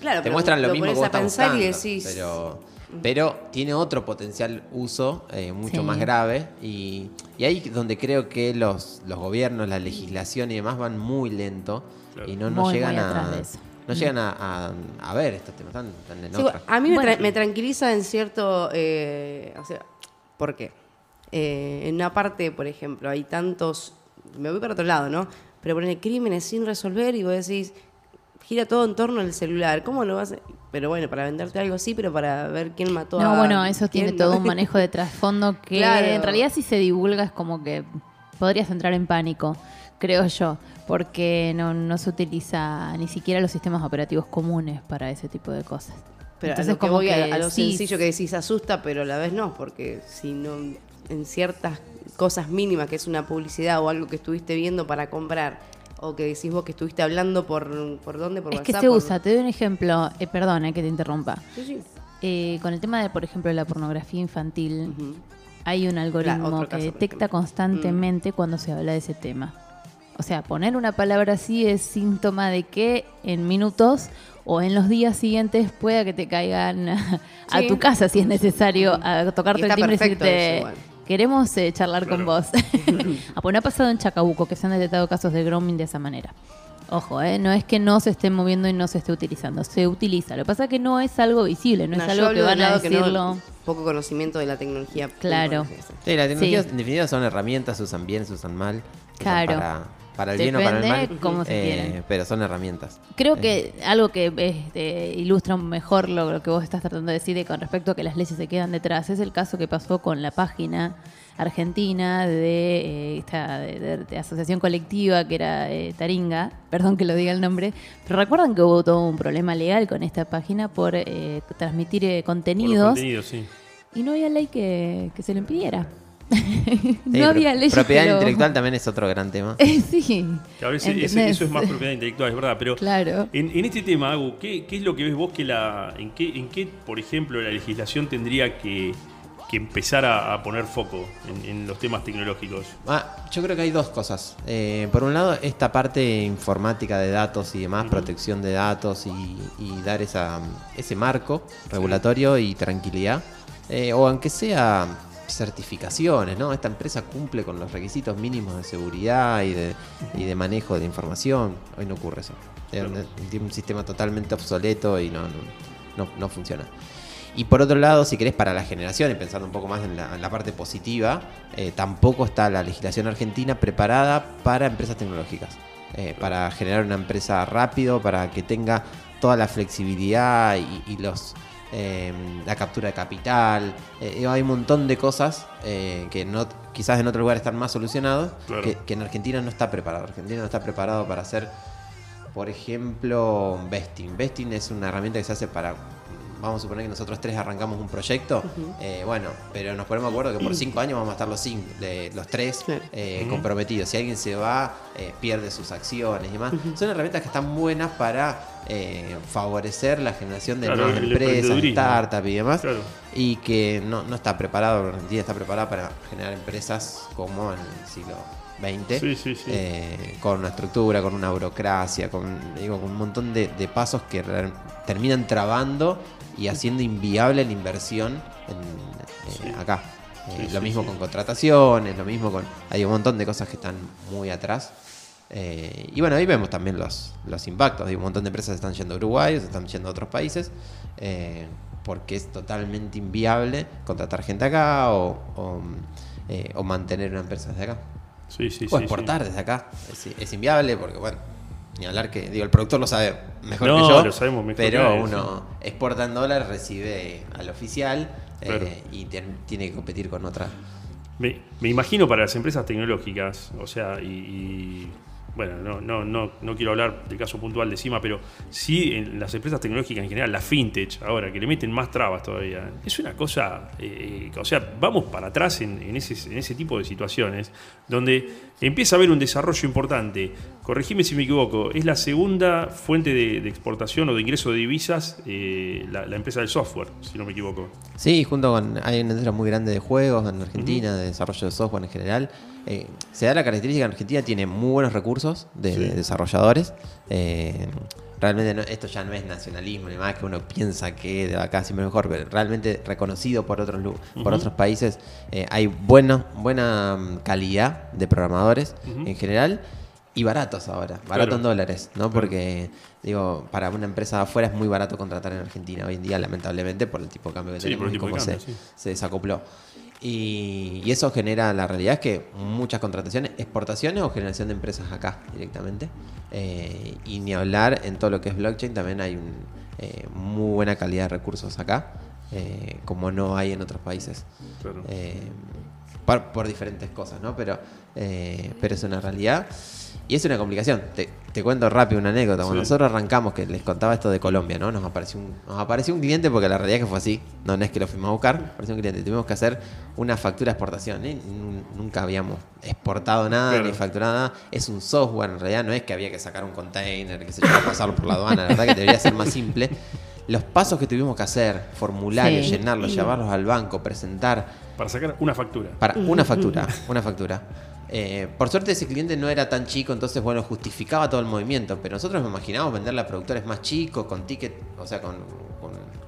Claro, te pero muestran lo, lo mismo que vos a estás pensar y buscando, decís- Pero, pero tiene otro potencial uso eh, mucho Sí. más grave y, y ahí es donde creo que los, los gobiernos, la legislación y demás van muy lento Claro. y no, no Muy, llegan muy a... No llegan a, a- a ver estos temas, están, están en Sí, otra. a mí me, tra- me tranquiliza en cierto... eh, o sea, ¿por qué? Eh, en una parte, por ejemplo, hay tantos... Me voy para otro lado, ¿no? Pero ponen crímenes sin resolver y vos decís, gira todo en torno al celular. ¿Cómo lo vas a...? Pero bueno, para venderte algo sí, pero para ver quién mató a... No, bueno, eso tiene todo ¿no? un manejo de trasfondo que Claro. en realidad si se divulga es como que podrías entrar en pánico, creo yo, porque no, no se utiliza ni siquiera los sistemas operativos comunes para ese tipo de cosas. Pero Entonces a lo que como voy, a- que a, lo sí, sencillo que decís asusta, pero a la vez no, porque si no, en ciertas cosas mínimas, que es una publicidad o algo que estuviste viendo para comprar, o que decís vos que estuviste hablando por, por dónde, por Es que se por- usa, te doy un ejemplo, eh, perdona que te interrumpa. Sí, sí. Eh, con el tema de, por ejemplo, la pornografía infantil, hay un algoritmo que caso, detecta ejemplo. constantemente cuando se habla de ese tema. O sea, poner una palabra así es síntoma de que en minutos o en los días siguientes pueda que te caigan a, tu casa si es necesario, a tocarte Y el timbre y decirte, igual. queremos eh, charlar con vos. ah, pues no ha pasado en Chacabuco que se han detectado casos de grooming de esa manera. Ojo, eh, no es que no se esté moviendo y no se esté utilizando, se utiliza. Lo que pasa es que no es algo visible, no, No, es algo que van a no- decirlo. poco conocimiento de la tecnología. Claro. Sí, la tecnología Sí. en definitiva son herramientas, se usan bien, se usan mal. se usan Claro. Para, para el bien o para el Depende mal. cómo se eh, quieren. pero son herramientas. Creo que algo que este, ilustra mejor lo, lo que vos estás tratando de decir de con respecto a que las leyes se quedan detrás es el caso que pasó con la página argentina de eh, esta de, de- de asociación colectiva que era eh, Taringa, perdón que lo diga el nombre, pero recuerdan que hubo todo un problema legal con esta página por eh, transmitir eh, Por contenidos contenidos, sí. y no había ley que, que se lo impidiera. Sí, no había leyes Propiedad intelectual también es otro gran tema. sí. Claro, ese- ese- ¿entendés? eso es más propiedad intelectual, es verdad. Pero Claro. en, en este tema, Agu, ¿qué, qué es lo que ves vos que la. en qué, en qué por ejemplo, la legislación tendría que, que empezar a, a poner foco en, en los temas tecnológicos? Ah, yo creo que hay dos cosas. Eh, por un lado, esta parte informática de datos y demás, protección de datos y, y dar esa, ese marco regulatorio y tranquilidad. Eh, o aunque sea certificaciones, ¿no? Esta empresa cumple con los requisitos mínimos de seguridad y de, y de manejo de información. Hoy no ocurre eso. Tiene un sistema totalmente obsoleto y no, no, no, no funciona. Y por otro lado, si querés, para la generación, y pensando un poco más en la, en la parte positiva, eh, tampoco está la legislación argentina preparada para empresas tecnológicas. Eh, para generar una empresa rápido, para que tenga toda la flexibilidad y, y los eh, la captura de capital. Eh, hay un montón de cosas eh, que no, quizás en otro lugar están más solucionados, Claro. que, que en Argentina no está preparado. Argentina no está preparado para hacer por ejemplo, Vesting. Vesting es una herramienta que se hace para. Vamos a suponer que nosotros tres arrancamos un proyecto. eh, bueno, pero nos ponemos de acuerdo que por cinco años vamos a estar los, cinco, de- los tres Claro. eh, comprometidos. Si alguien se va, eh, pierde sus acciones y demás. Son herramientas que están buenas para eh, favorecer la generación de Claro, nuevas empresas, startups y demás. Claro. Y que no, no está preparado, Argentina está preparada para generar empresas como en el siglo XX Sí, sí, sí. eh, con una estructura, con una burocracia, con, digo, con un montón de, de pasos que terminan trabando y haciendo inviable la inversión en, eh, Sí. acá. Eh, Sí, lo mismo sí. con contrataciones, lo mismo con... Hay un montón de cosas que están muy atrás. Eh, y bueno, ahí vemos también los, los impactos. Hay un montón de empresas que están yendo a Uruguay, se están yendo a otros países, eh, porque es totalmente inviable contratar gente acá o, o, eh, o mantener una empresa desde acá. Sí, sí, O sí, exportar desde acá. Es, es inviable porque, bueno, ni hablar que, digo, el productor lo sabe mejor No, que yo. lo sabemos mejor Pero que uno exporta en dólares, recibe al oficial eh, y tien- tiene que competir con otra. Me, me imagino para las empresas tecnológicas, o sea, y, y bueno, no, no, no, no quiero hablar del caso puntual de CIMA, pero sí en las empresas tecnológicas en general, la fintech ahora, que le meten más trabas todavía, es una cosa, eh, o sea, vamos para atrás en, en ese, en ese tipo de situaciones, donde empieza a haber un desarrollo importante. Corregime si me equivoco, es la segunda fuente de, de exportación o de ingreso de divisas eh, la, la empresa del software, si no me equivoco. Sí, junto con. Hay una industria muy grande de juegos en Argentina, de desarrollo de software en general. Eh, se da la característica que Argentina tiene muy buenos recursos de, Sí. de desarrolladores. Eh, realmente no- esto ya no es nacionalismo ni más que uno piensa que de acá siempre mejor, pero realmente reconocido por otros por otros países. eh, hay bueno, buena mm, calidad de programadores en general y baratos ahora, barato Claro. en dólares, ¿no? Porque digo, para una empresa de afuera es muy barato contratar en Argentina hoy en día, lamentablemente, por el tipo de cambio que Sí, tenemos y cómo cambio, se, sí. se desacopló. Y, y eso genera, la realidad es que muchas contrataciones, exportaciones o generación de empresas acá directamente. Eh, y ni hablar en todo lo que es blockchain, también hay un, eh, muy buena calidad de recursos acá, eh, como no hay en otros países. Claro. Por, por diferentes cosas, ¿no? Pero, eh, pero es una realidad. Y es una complicación. Te, te cuento rápido una anécdota. Cuando Sí. nosotros arrancamos, que les contaba esto de Colombia, ¿no? Nos apareció un, nos apareció un cliente porque la realidad es que fue así. No, no es que lo fuimos a buscar, apareció un cliente. Tuvimos que hacer una factura de exportación. ¿eh? Nun- Nunca habíamos exportado nada Claro. ni facturado nada. Es un software, en realidad no es que había que sacar un container, que se yo, pasarlo por la aduana. La verdad que debería ser más simple. Los pasos que tuvimos que hacer, formularios, Sí. llenarlos, llevarlos al banco, presentar, Para sacar una factura. para una factura, una factura. Eh, por suerte ese cliente no era tan chico, entonces bueno, justificaba todo el movimiento, pero nosotros nos imaginábamos venderle a productores más chicos, con ticket, o sea, con, con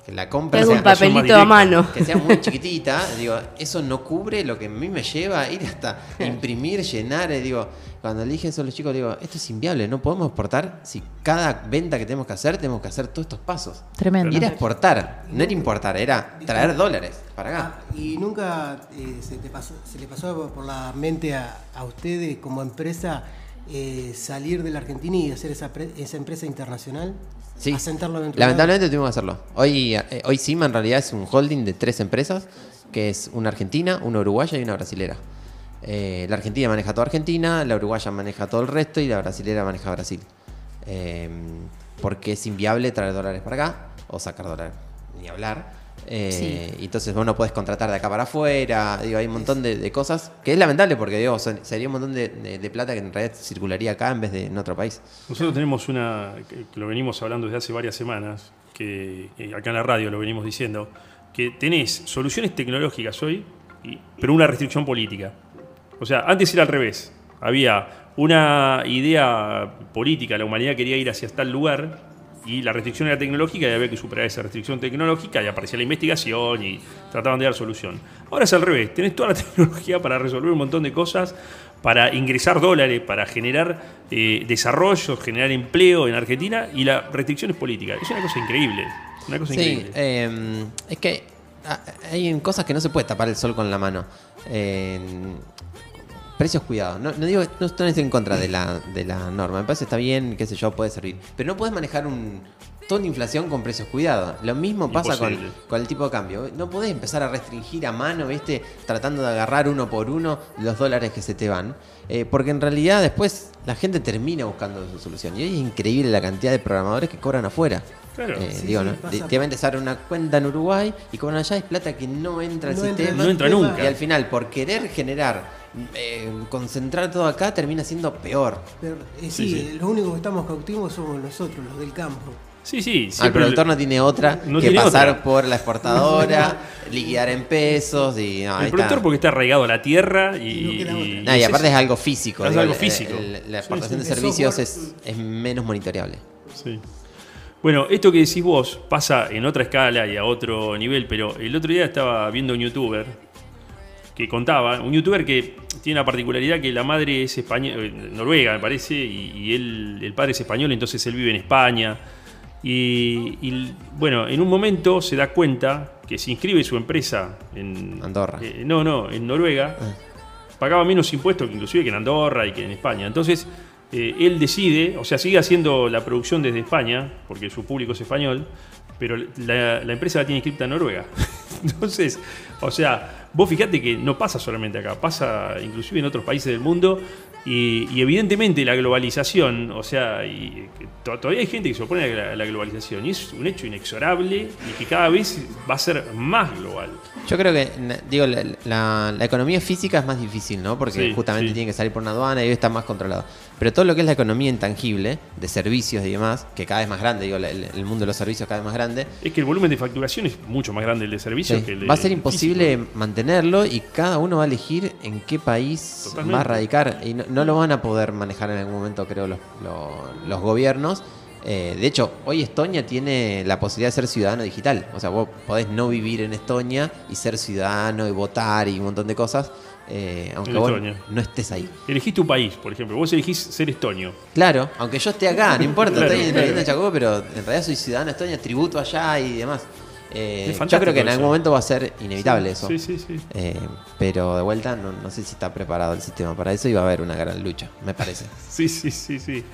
que la compra Tengo sea, un papelito a mano. que sea muy chiquitita, digo, eso no cubre lo que a mí me lleva a ir hasta imprimir, llenar, eh, digo, cuando le dije eso a los chicos, digo, esto es inviable, no podemos exportar si cada venta que tenemos que hacer, tenemos que hacer todos estos pasos. Tremendo. Y era exportar, no era importar, era traer dólares para acá. Ah, ¿Y nunca eh, se, te pasó, se le pasó por la mente a, a ustedes como empresa eh, salir de la Argentina y hacer esa, esa empresa internacional? Sí. Asentarlo Lamentablemente tuvimos que hacerlo. Hoy, eh, hoy Cima en realidad es un holding de tres empresas, que es una argentina, una uruguaya y una brasilera. Eh, la argentina maneja toda Argentina, la uruguaya maneja todo el resto y la brasilera maneja Brasil. Eh, porque es inviable traer dólares para acá o sacar dólares, ni hablar. Eh, y Entonces vos no podés contratar de acá para afuera. Digo, hay un montón de, de cosas que es lamentable porque digo, son- sería un montón de, de- de plata que en realidad circularía acá en vez de en otro país. Nosotros tenemos una, que que lo venimos hablando desde hace varias semanas, que, que acá en la radio lo venimos diciendo, que tenés soluciones tecnológicas hoy, y- pero una restricción política. O sea, antes era al revés. Había una idea política, la humanidad quería ir hacia tal lugar, y la restricción era tecnológica y había que superar esa restricción tecnológica y aparecía la investigación y trataban de dar solución. Ahora es al revés, tenés toda la tecnología para resolver un montón de cosas, para ingresar dólares, para generar eh, desarrollo, generar empleo en Argentina y la restricción es política. Es una cosa increíble, una cosa Sí, increíble. eh, es que ah, hay cosas que no se puede tapar el sol con la mano. Eh, precios cuidados. No, no digo, no estoy en contra de la, de la norma. Me parece que está bien, qué sé yo, puede servir. Pero no puedes manejar un toda la inflación con precios cuidados. Lo mismo pasa con, con el tipo de cambio. No podés empezar a restringir a mano, ¿viste? Tratando de agarrar uno por uno los dólares que se te van. Eh, porque en realidad después la gente termina buscando su solución. Y es increíble la cantidad de programadores que cobran afuera. Claro. Eh, Sí, digo, sí, ¿no? pasa De- por- Te van a empezar una cuenta en Uruguay y cobran allá, es plata que no entra al No entra sistema. No entra nunca. Y al final, por querer generar, eh, concentrar todo acá, termina siendo peor. Pero, eh, sí, Sí, sí. los únicos que estamos cautivos somos nosotros, los del campo. Sí, sí. Al siempre productor no tiene otra No que tiene pasar otra. por la exportadora, liquidar en pesos y no, el productor está. porque está arraigado a la tierra y, Y no y- es aparte eso. es algo físico. Es digo, algo el- físico. el- la exportación sí. de El servicios software- es, es menos monitoreable. Sí. Bueno, esto que decís vos pasa en otra escala y a otro nivel, pero el otro día estaba viendo un youtuber que contaba, un youtuber que tiene la particularidad que la madre es española, noruega me parece, y, y él, el padre es español, entonces él vive en España. Y, y, bueno, en un momento se da cuenta que se inscribe su empresa en Andorra. eh, no, no, en Noruega. Pagaba menos impuestos que inclusive que en Andorra y que en España. Entonces, eh, él decide, o sea, sigue haciendo la producción desde España, porque su público es español, pero la, la empresa la tiene inscripta en Noruega. Entonces, o sea, Vos fijate que no pasa solamente acá, pasa inclusive en otros países del mundo y, y evidentemente la globalización, o sea, y que to- todavía hay gente que se opone a la, a la globalización y es un hecho inexorable y que cada vez va a ser más global. Yo creo que, digo, la, la- la economía física es más difícil, ¿no? Porque Sí, justamente sí. tiene que salir por una aduana y hoy está más controlado. Pero todo lo que es la economía intangible, de servicios y demás, que cada vez más grande, digo, el, el mundo de los servicios cada vez más grande, Es que el volumen de facturación es mucho más grande el de servicios sí, que el de va a ser imposible físico. mantenerlo y cada uno va a elegir en qué país Totalmente. va a radicar. Y no, no lo van a poder manejar en algún momento, creo, los, los- los gobiernos. Eh, de hecho, hoy Estonia tiene la posibilidad de ser ciudadano digital. O sea, vos podés no vivir en Estonia y ser ciudadano y votar y un montón de cosas, eh, aunque vos no estés ahí. Elegís tu país, por ejemplo. Vos elegís ser estonio. Claro, aunque yo esté acá, no importa, Claro, estoy claro. en Chacobo, pero en realidad soy ciudadano de Estonia, tributo allá y demás. Eh, yo creo que en algún momento va a ser inevitable eso. Sí, sí, sí. Eh, pero de vuelta, no, no sé si está preparado el sistema para eso y va a haber una gran lucha, me parece. Sí, sí, sí, sí.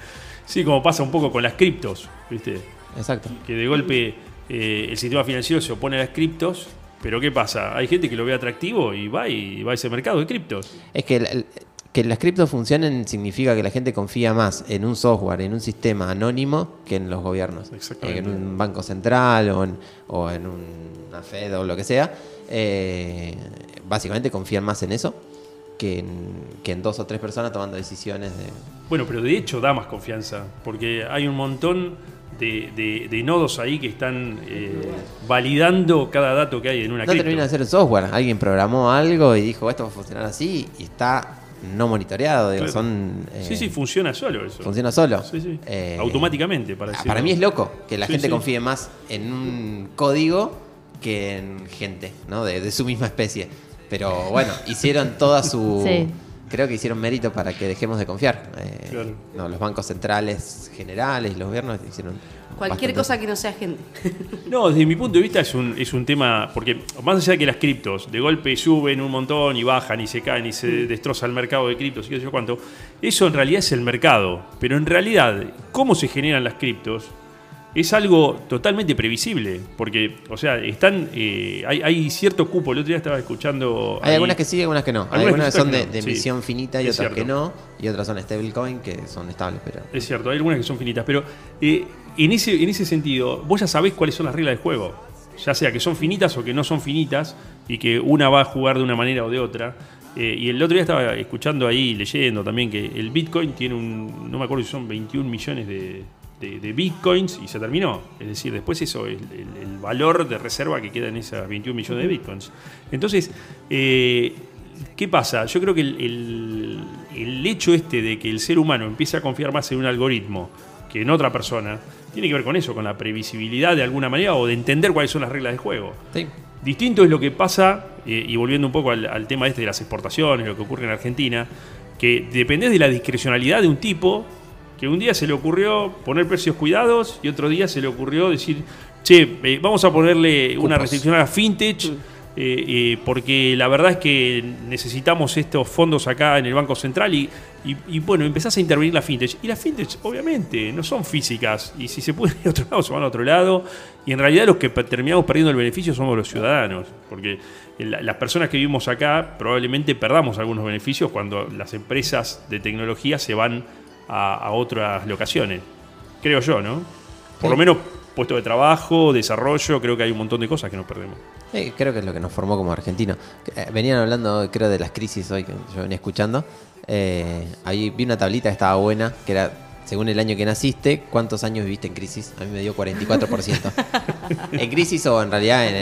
Sí, como pasa un poco con las criptos, ¿viste? Exacto. Que de golpe eh, el sistema financiero se opone a las criptos, pero ¿qué pasa? Hay gente que lo ve atractivo y va y va a ese mercado de criptos. Es que, el- que las criptos funcionen significa que la gente confía más en un software, en un sistema anónimo, que en los gobiernos. Exactamente. Eh, que en un banco central o en, o en una Fed o lo que sea. Eh, básicamente confían más en eso que en, que en dos o tres personas tomando decisiones de... Bueno, pero de hecho da más confianza, porque hay un montón de, de- de nodos ahí que están eh, validando cada dato que hay en una No cripto. termina de ser el software. Alguien programó algo y dijo esto va a funcionar así y está no monitoreado. Digo, Claro. son, eh, Sí, sí, funciona solo eso. funciona solo. Sí, sí. Eh, Automáticamente, para ah, decirlo. Para mí es loco que la Sí, gente sí. confíe más en un código que en gente, ¿no? De, de su misma especie. Pero bueno, hicieron toda su. Creo que hicieron mérito para que dejemos de confiar. Eh, Claro. no, los bancos centrales generales, los gobiernos hicieron. Cualquier bastante. cosa que no sea gente. No, desde mi punto de vista es un, es un tema, porque más allá de que las criptos de golpe suben un montón y bajan y se caen y se destroza el mercado de criptos y qué sé yo cuánto, eso en realidad es el mercado. Pero en realidad, cómo se generan las criptos es algo totalmente previsible, porque, o sea, están, eh, hay, hay cierto cupo, el otro día estaba escuchando... Hay ahí- algunas que sí y algunas que no. Hay Algunas algunas que son de, de sí. emisión finita y Es otras que no. Y otras son stablecoin que son estables, pero. Es cierto, hay algunas que son finitas, pero eh, en, ese, en ese sentido, vos ya sabés cuáles son las reglas del juego. Ya sea que son finitas o que no son finitas, y que una va a jugar de una manera o de otra. Eh, y el otro día estaba escuchando ahí, leyendo también, que el Bitcoin tiene un, no me acuerdo si son 21 millones de, de- de Bitcoins y se terminó. Es decir, después eso, el, el- el valor de reserva que queda en esas 21 millones de Bitcoins. Entonces, eh, ¿Qué pasa? Yo creo que el, el- hecho este de que el ser humano empiece a confiar más en un algoritmo que en otra persona, tiene que ver con eso, con la previsibilidad de alguna manera o de entender cuáles son las reglas del juego. Sí. Distinto es lo que pasa, eh, y volviendo un poco al, al tema este de las exportaciones, lo que ocurre en Argentina, que dependés de la discrecionalidad de un tipo que un día se le ocurrió poner precios cuidados y otro día se le ocurrió decir, che, eh, vamos a ponerle una restricción a la fintech. eh, eh, porque la verdad es que necesitamos estos fondos acá en el Banco Central y, y- y, bueno, empezás a intervenir la fintech. Y las fintech, obviamente, no son físicas. Y si se pueden ir a otro lado, se van a otro lado. Y en realidad los que terminamos perdiendo el beneficio somos los ciudadanos. Porque la- las personas que vivimos acá probablemente perdamos algunos beneficios cuando las empresas de tecnología se van a, a otras locaciones. Creo yo, ¿no? Por Sí. lo menos puesto de trabajo, desarrollo, creo que hay un montón de cosas que nos perdemos. Sí, creo que es lo que nos formó como argentinos. Eh, Venían hablando, creo, de las crisis hoy que yo venía escuchando. Eh, ahí vi una tablita que estaba buena, que era, según el año que naciste, ¿cuántos años viviste en crisis? A mí me dio 44%. en crisis o en realidad en,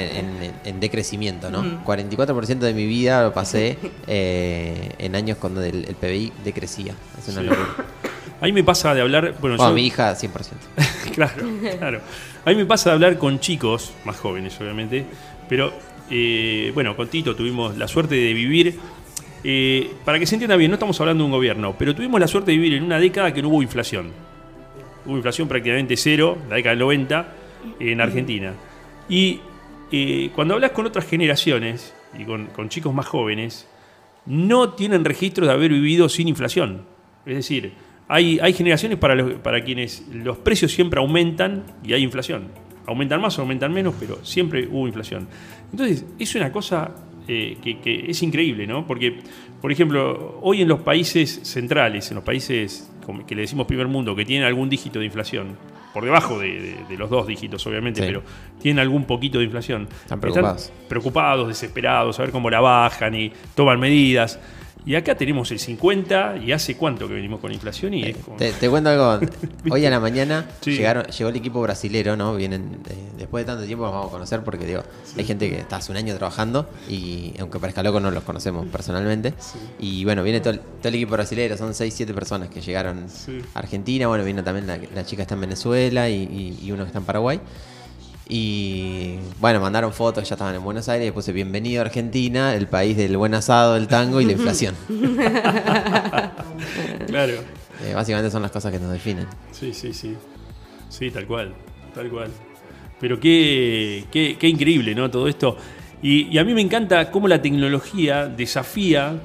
en- en decrecimiento, ¿no? 44% de mi vida lo pasé eh, en años cuando el, el PBI decrecía. Es una Sí. locura. A mí me pasa de hablar. Bueno, Bueno, yo- mi hija 100%. claro, claro. A mí me pasa de hablar con chicos, más jóvenes obviamente, pero eh, bueno, con Tito tuvimos la suerte de vivir, eh, para que se entienda bien, no estamos hablando de un gobierno, pero tuvimos la suerte de vivir en una década que no hubo inflación. Hubo inflación prácticamente cero, la década del 90, en Argentina. Y eh, cuando hablas con otras generaciones y con, con chicos más jóvenes, no tienen registro de haber vivido sin inflación. Es decir, hay, hay generaciones para, los- para quienes los precios siempre aumentan y hay inflación. Aumentan más o aumentan menos, pero siempre hubo inflación. Entonces, es una cosa eh, que, que es increíble, ¿no? Porque, por ejemplo, hoy en los países centrales, en los países que le decimos primer mundo, que tienen algún dígito de inflación, por debajo de, de- de los dos dígitos, obviamente, Sí. pero tienen algún poquito de inflación. Están preocupados. preocupados, desesperados, a ver cómo la bajan y toman medidas. Y acá tenemos el 50 y hace cuánto que venimos con inflación y es como- Te, te cuento algo. Hoy a la mañana Sí. llegaron, llegó el equipo brasilero, ¿no? Vienen eh, después de tanto tiempo los vamos a conocer porque digo, hay gente que está hace un año trabajando y aunque parezca loco no los conocemos personalmente. Y bueno, viene todo el, todo el equipo brasilero, son 6, 7 personas que llegaron a Argentina, bueno, vino también la, la chica que está en Venezuela y, y- y uno que está en Paraguay. Y bueno, mandaron fotos, ya estaban en Buenos Aires y puse bienvenido a Argentina, el país del buen asado, del tango y la inflación. Claro. Eh, básicamente son las cosas que nos definen. Sí, sí, sí. Sí, tal cual. Tal cual. Pero qué, qué, qué increíble, ¿no? Todo esto. Y, y a mí me encanta cómo la tecnología desafía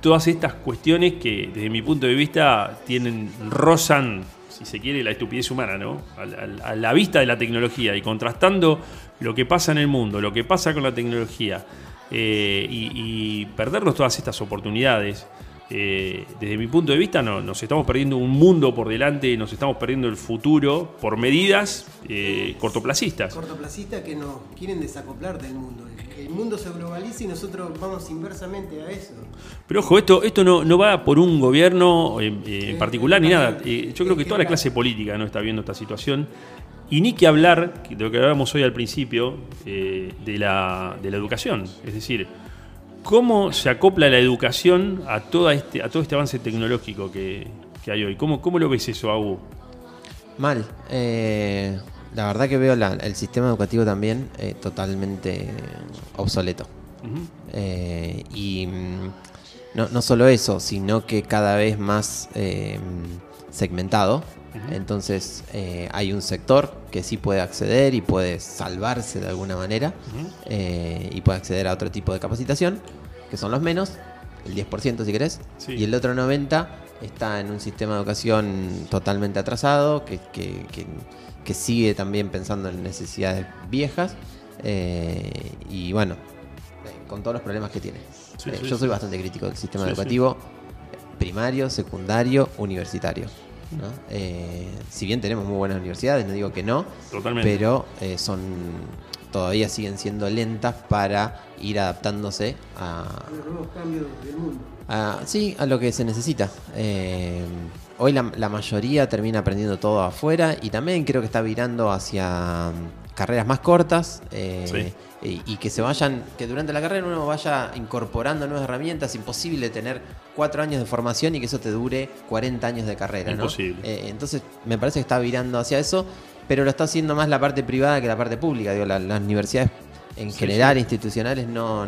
todas estas cuestiones que, desde mi punto de vista, tienen, rozan, si se quiere, la estupidez humana, ¿no? A, la- vista de la tecnología y contrastando lo que pasa en el mundo, lo que pasa con la tecnología eh, y, y perdernos todas estas oportunidades. eh, desde mi punto de vista, no, nos estamos perdiendo un mundo por delante, nos estamos perdiendo el futuro por medidas eh, cortoplacistas. Cortoplacistas que nos quieren desacoplar del mundo. El, mundo se globaliza y nosotros vamos inversamente a eso. Pero ojo, esto, esto no, no va por un gobierno eh, eh, en particular ni nada. Eh, yo creo que toda la clase política no está viendo esta situación. Y ni que hablar de lo que hablábamos hoy al principio eh, de, la, de la educación. Es decir, cómo se acopla la educación a, toda este, a todo este avance tecnológico que, que hay hoy. ¿Cómo, ¿Cómo lo ves eso, Agu? Mal. Eh, la verdad que veo la- el sistema educativo también eh, totalmente obsoleto. Eh, y mm, no, no solo eso, sino que cada vez más eh, segmentado. Entonces eh, hay un sector que sí puede acceder y puede salvarse de alguna manera y puede acceder a otro tipo de capacitación, que son los menos, el 10% si querés, Sí. y el otro 90% está en un sistema de educación totalmente atrasado, que, que- que- que sigue también pensando en necesidades viejas eh, y bueno, eh, con todos los problemas que tiene. Sí, Eh, sí, yo sí. soy bastante crítico del sistema Sí, sí. educativo primario, secundario, universitario. ¿no? Eh, si bien tenemos muy buenas universidades, no digo que no, Totalmente. pero eh, son todavía siguen siendo lentas para ir adaptándose a, A los nuevos cambios del mundo. a- sí, a lo que se necesita. Hoy la, la mayoría termina aprendiendo todo afuera y también creo que está virando hacia mm, carreras más cortas eh, y, y que se vayan, que durante la carrera uno vaya incorporando nuevas herramientas. Imposible tener cuatro años de formación y que eso te dure 40 años de carrera. ¿no? Imposible. Eh, entonces me parece que está virando hacia eso, pero lo está haciendo más la parte privada que la parte pública. Digo, la- las universidades en Sí, general, sí. institucionales, no,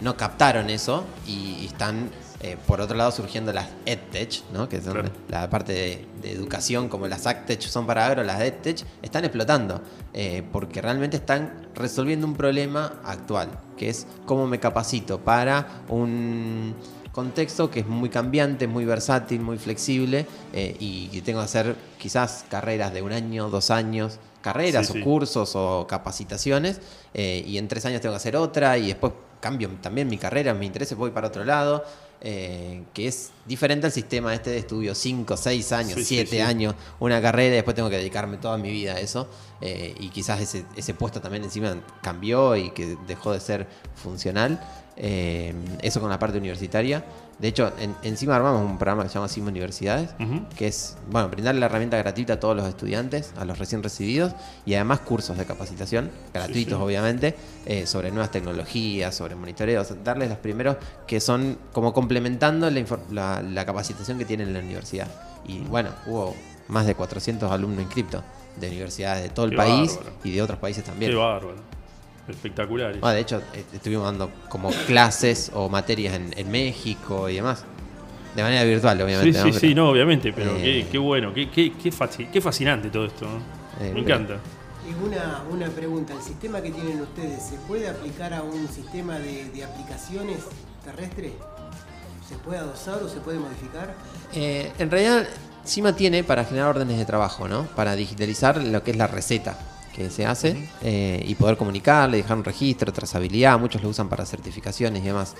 no captaron eso y, y están, eh, por otro lado, surgiendo las EdTech, ¿no? que son Claro. la parte de, de educación, como las ACTech son para agro, las EdTech están explotando, eh, porque realmente están resolviendo un problema actual, que es cómo me capacito para un contexto que es muy cambiante, muy versátil, muy flexible eh, y que tengo que hacer quizás carreras de un año, dos años, carreras Sí, o sí. cursos o capacitaciones y en tres años tengo que hacer otra y después cambio también mi carrera, mis intereses, voy para otro lado, eh, que es diferente al sistema este de estudio, cinco, seis años, Sí, sí, siete sí. años, una carrera y después tengo que dedicarme toda mi vida a eso eh, y quizás ese, ese puesto también encima cambió y que dejó de ser funcional. Eh, eso con la parte universitaria. De hecho, en- encima armamos un programa que se llama CIMA Universidades, que es, bueno, brindarle la herramienta gratuita a todos los estudiantes, a los recién recibidos, y además cursos de capacitación, gratuitos sí. obviamente, eh, sobre nuevas tecnologías, sobre monitoreo, o sea, darles los primeros que son como complementando la, infor- la- la capacitación que tienen en la universidad. Y bueno, hubo más de 400 alumnos inscriptos de universidades de todo el Qué país bárbaro. y de otros países también. Qué bárbaro. Espectacular. Ah, de hecho, eh, estuvimos dando como clases o materias en, en México y demás. De manera virtual, Sí, obviamente. sí, ¿no? sí, Pero- no, obviamente, pero Eh, qué, qué bueno, qué, qué, qué, fasci- qué fascinante todo esto. ¿no? Eh, Me encanta. Y una, una pregunta, ¿el sistema que tienen ustedes se puede aplicar a un sistema de, de aplicaciones terrestres? ¿Se puede adosar o se puede modificar? Eh, en realidad, CIMA tiene para generar órdenes de trabajo, ¿no? Para digitalizar lo que es la receta. Que se hace eh, y poder comunicarle, dejar un registro, trazabilidad. Muchos lo usan para certificaciones y demás.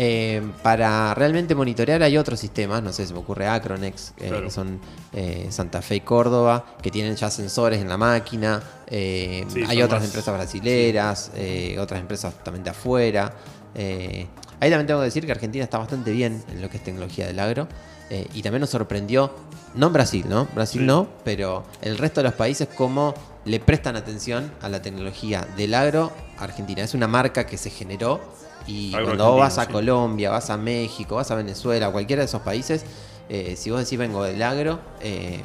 Eh, para realmente monitorear hay otros sistemas, no sé, se me ocurre Acronex, eh, Claro. que son eh, Santa Fe y Córdoba, que tienen ya sensores en la máquina. eh, Sí, hay otras más- empresas brasileras, eh, otras empresas también de afuera. Eh, ahí también tengo que decir que Argentina está bastante bien en lo que es tecnología del agro. Eh, y también nos sorprendió, no en Brasil, ¿no? Brasil Sí. no, pero el resto de los países cómo le prestan atención a la tecnología del agro Argentina. Es una marca que se generó y Agro cuando vos vas a sí. Colombia, vas a México, vas a Venezuela, cualquiera de esos países, eh, si vos decís vengo del agro, eh,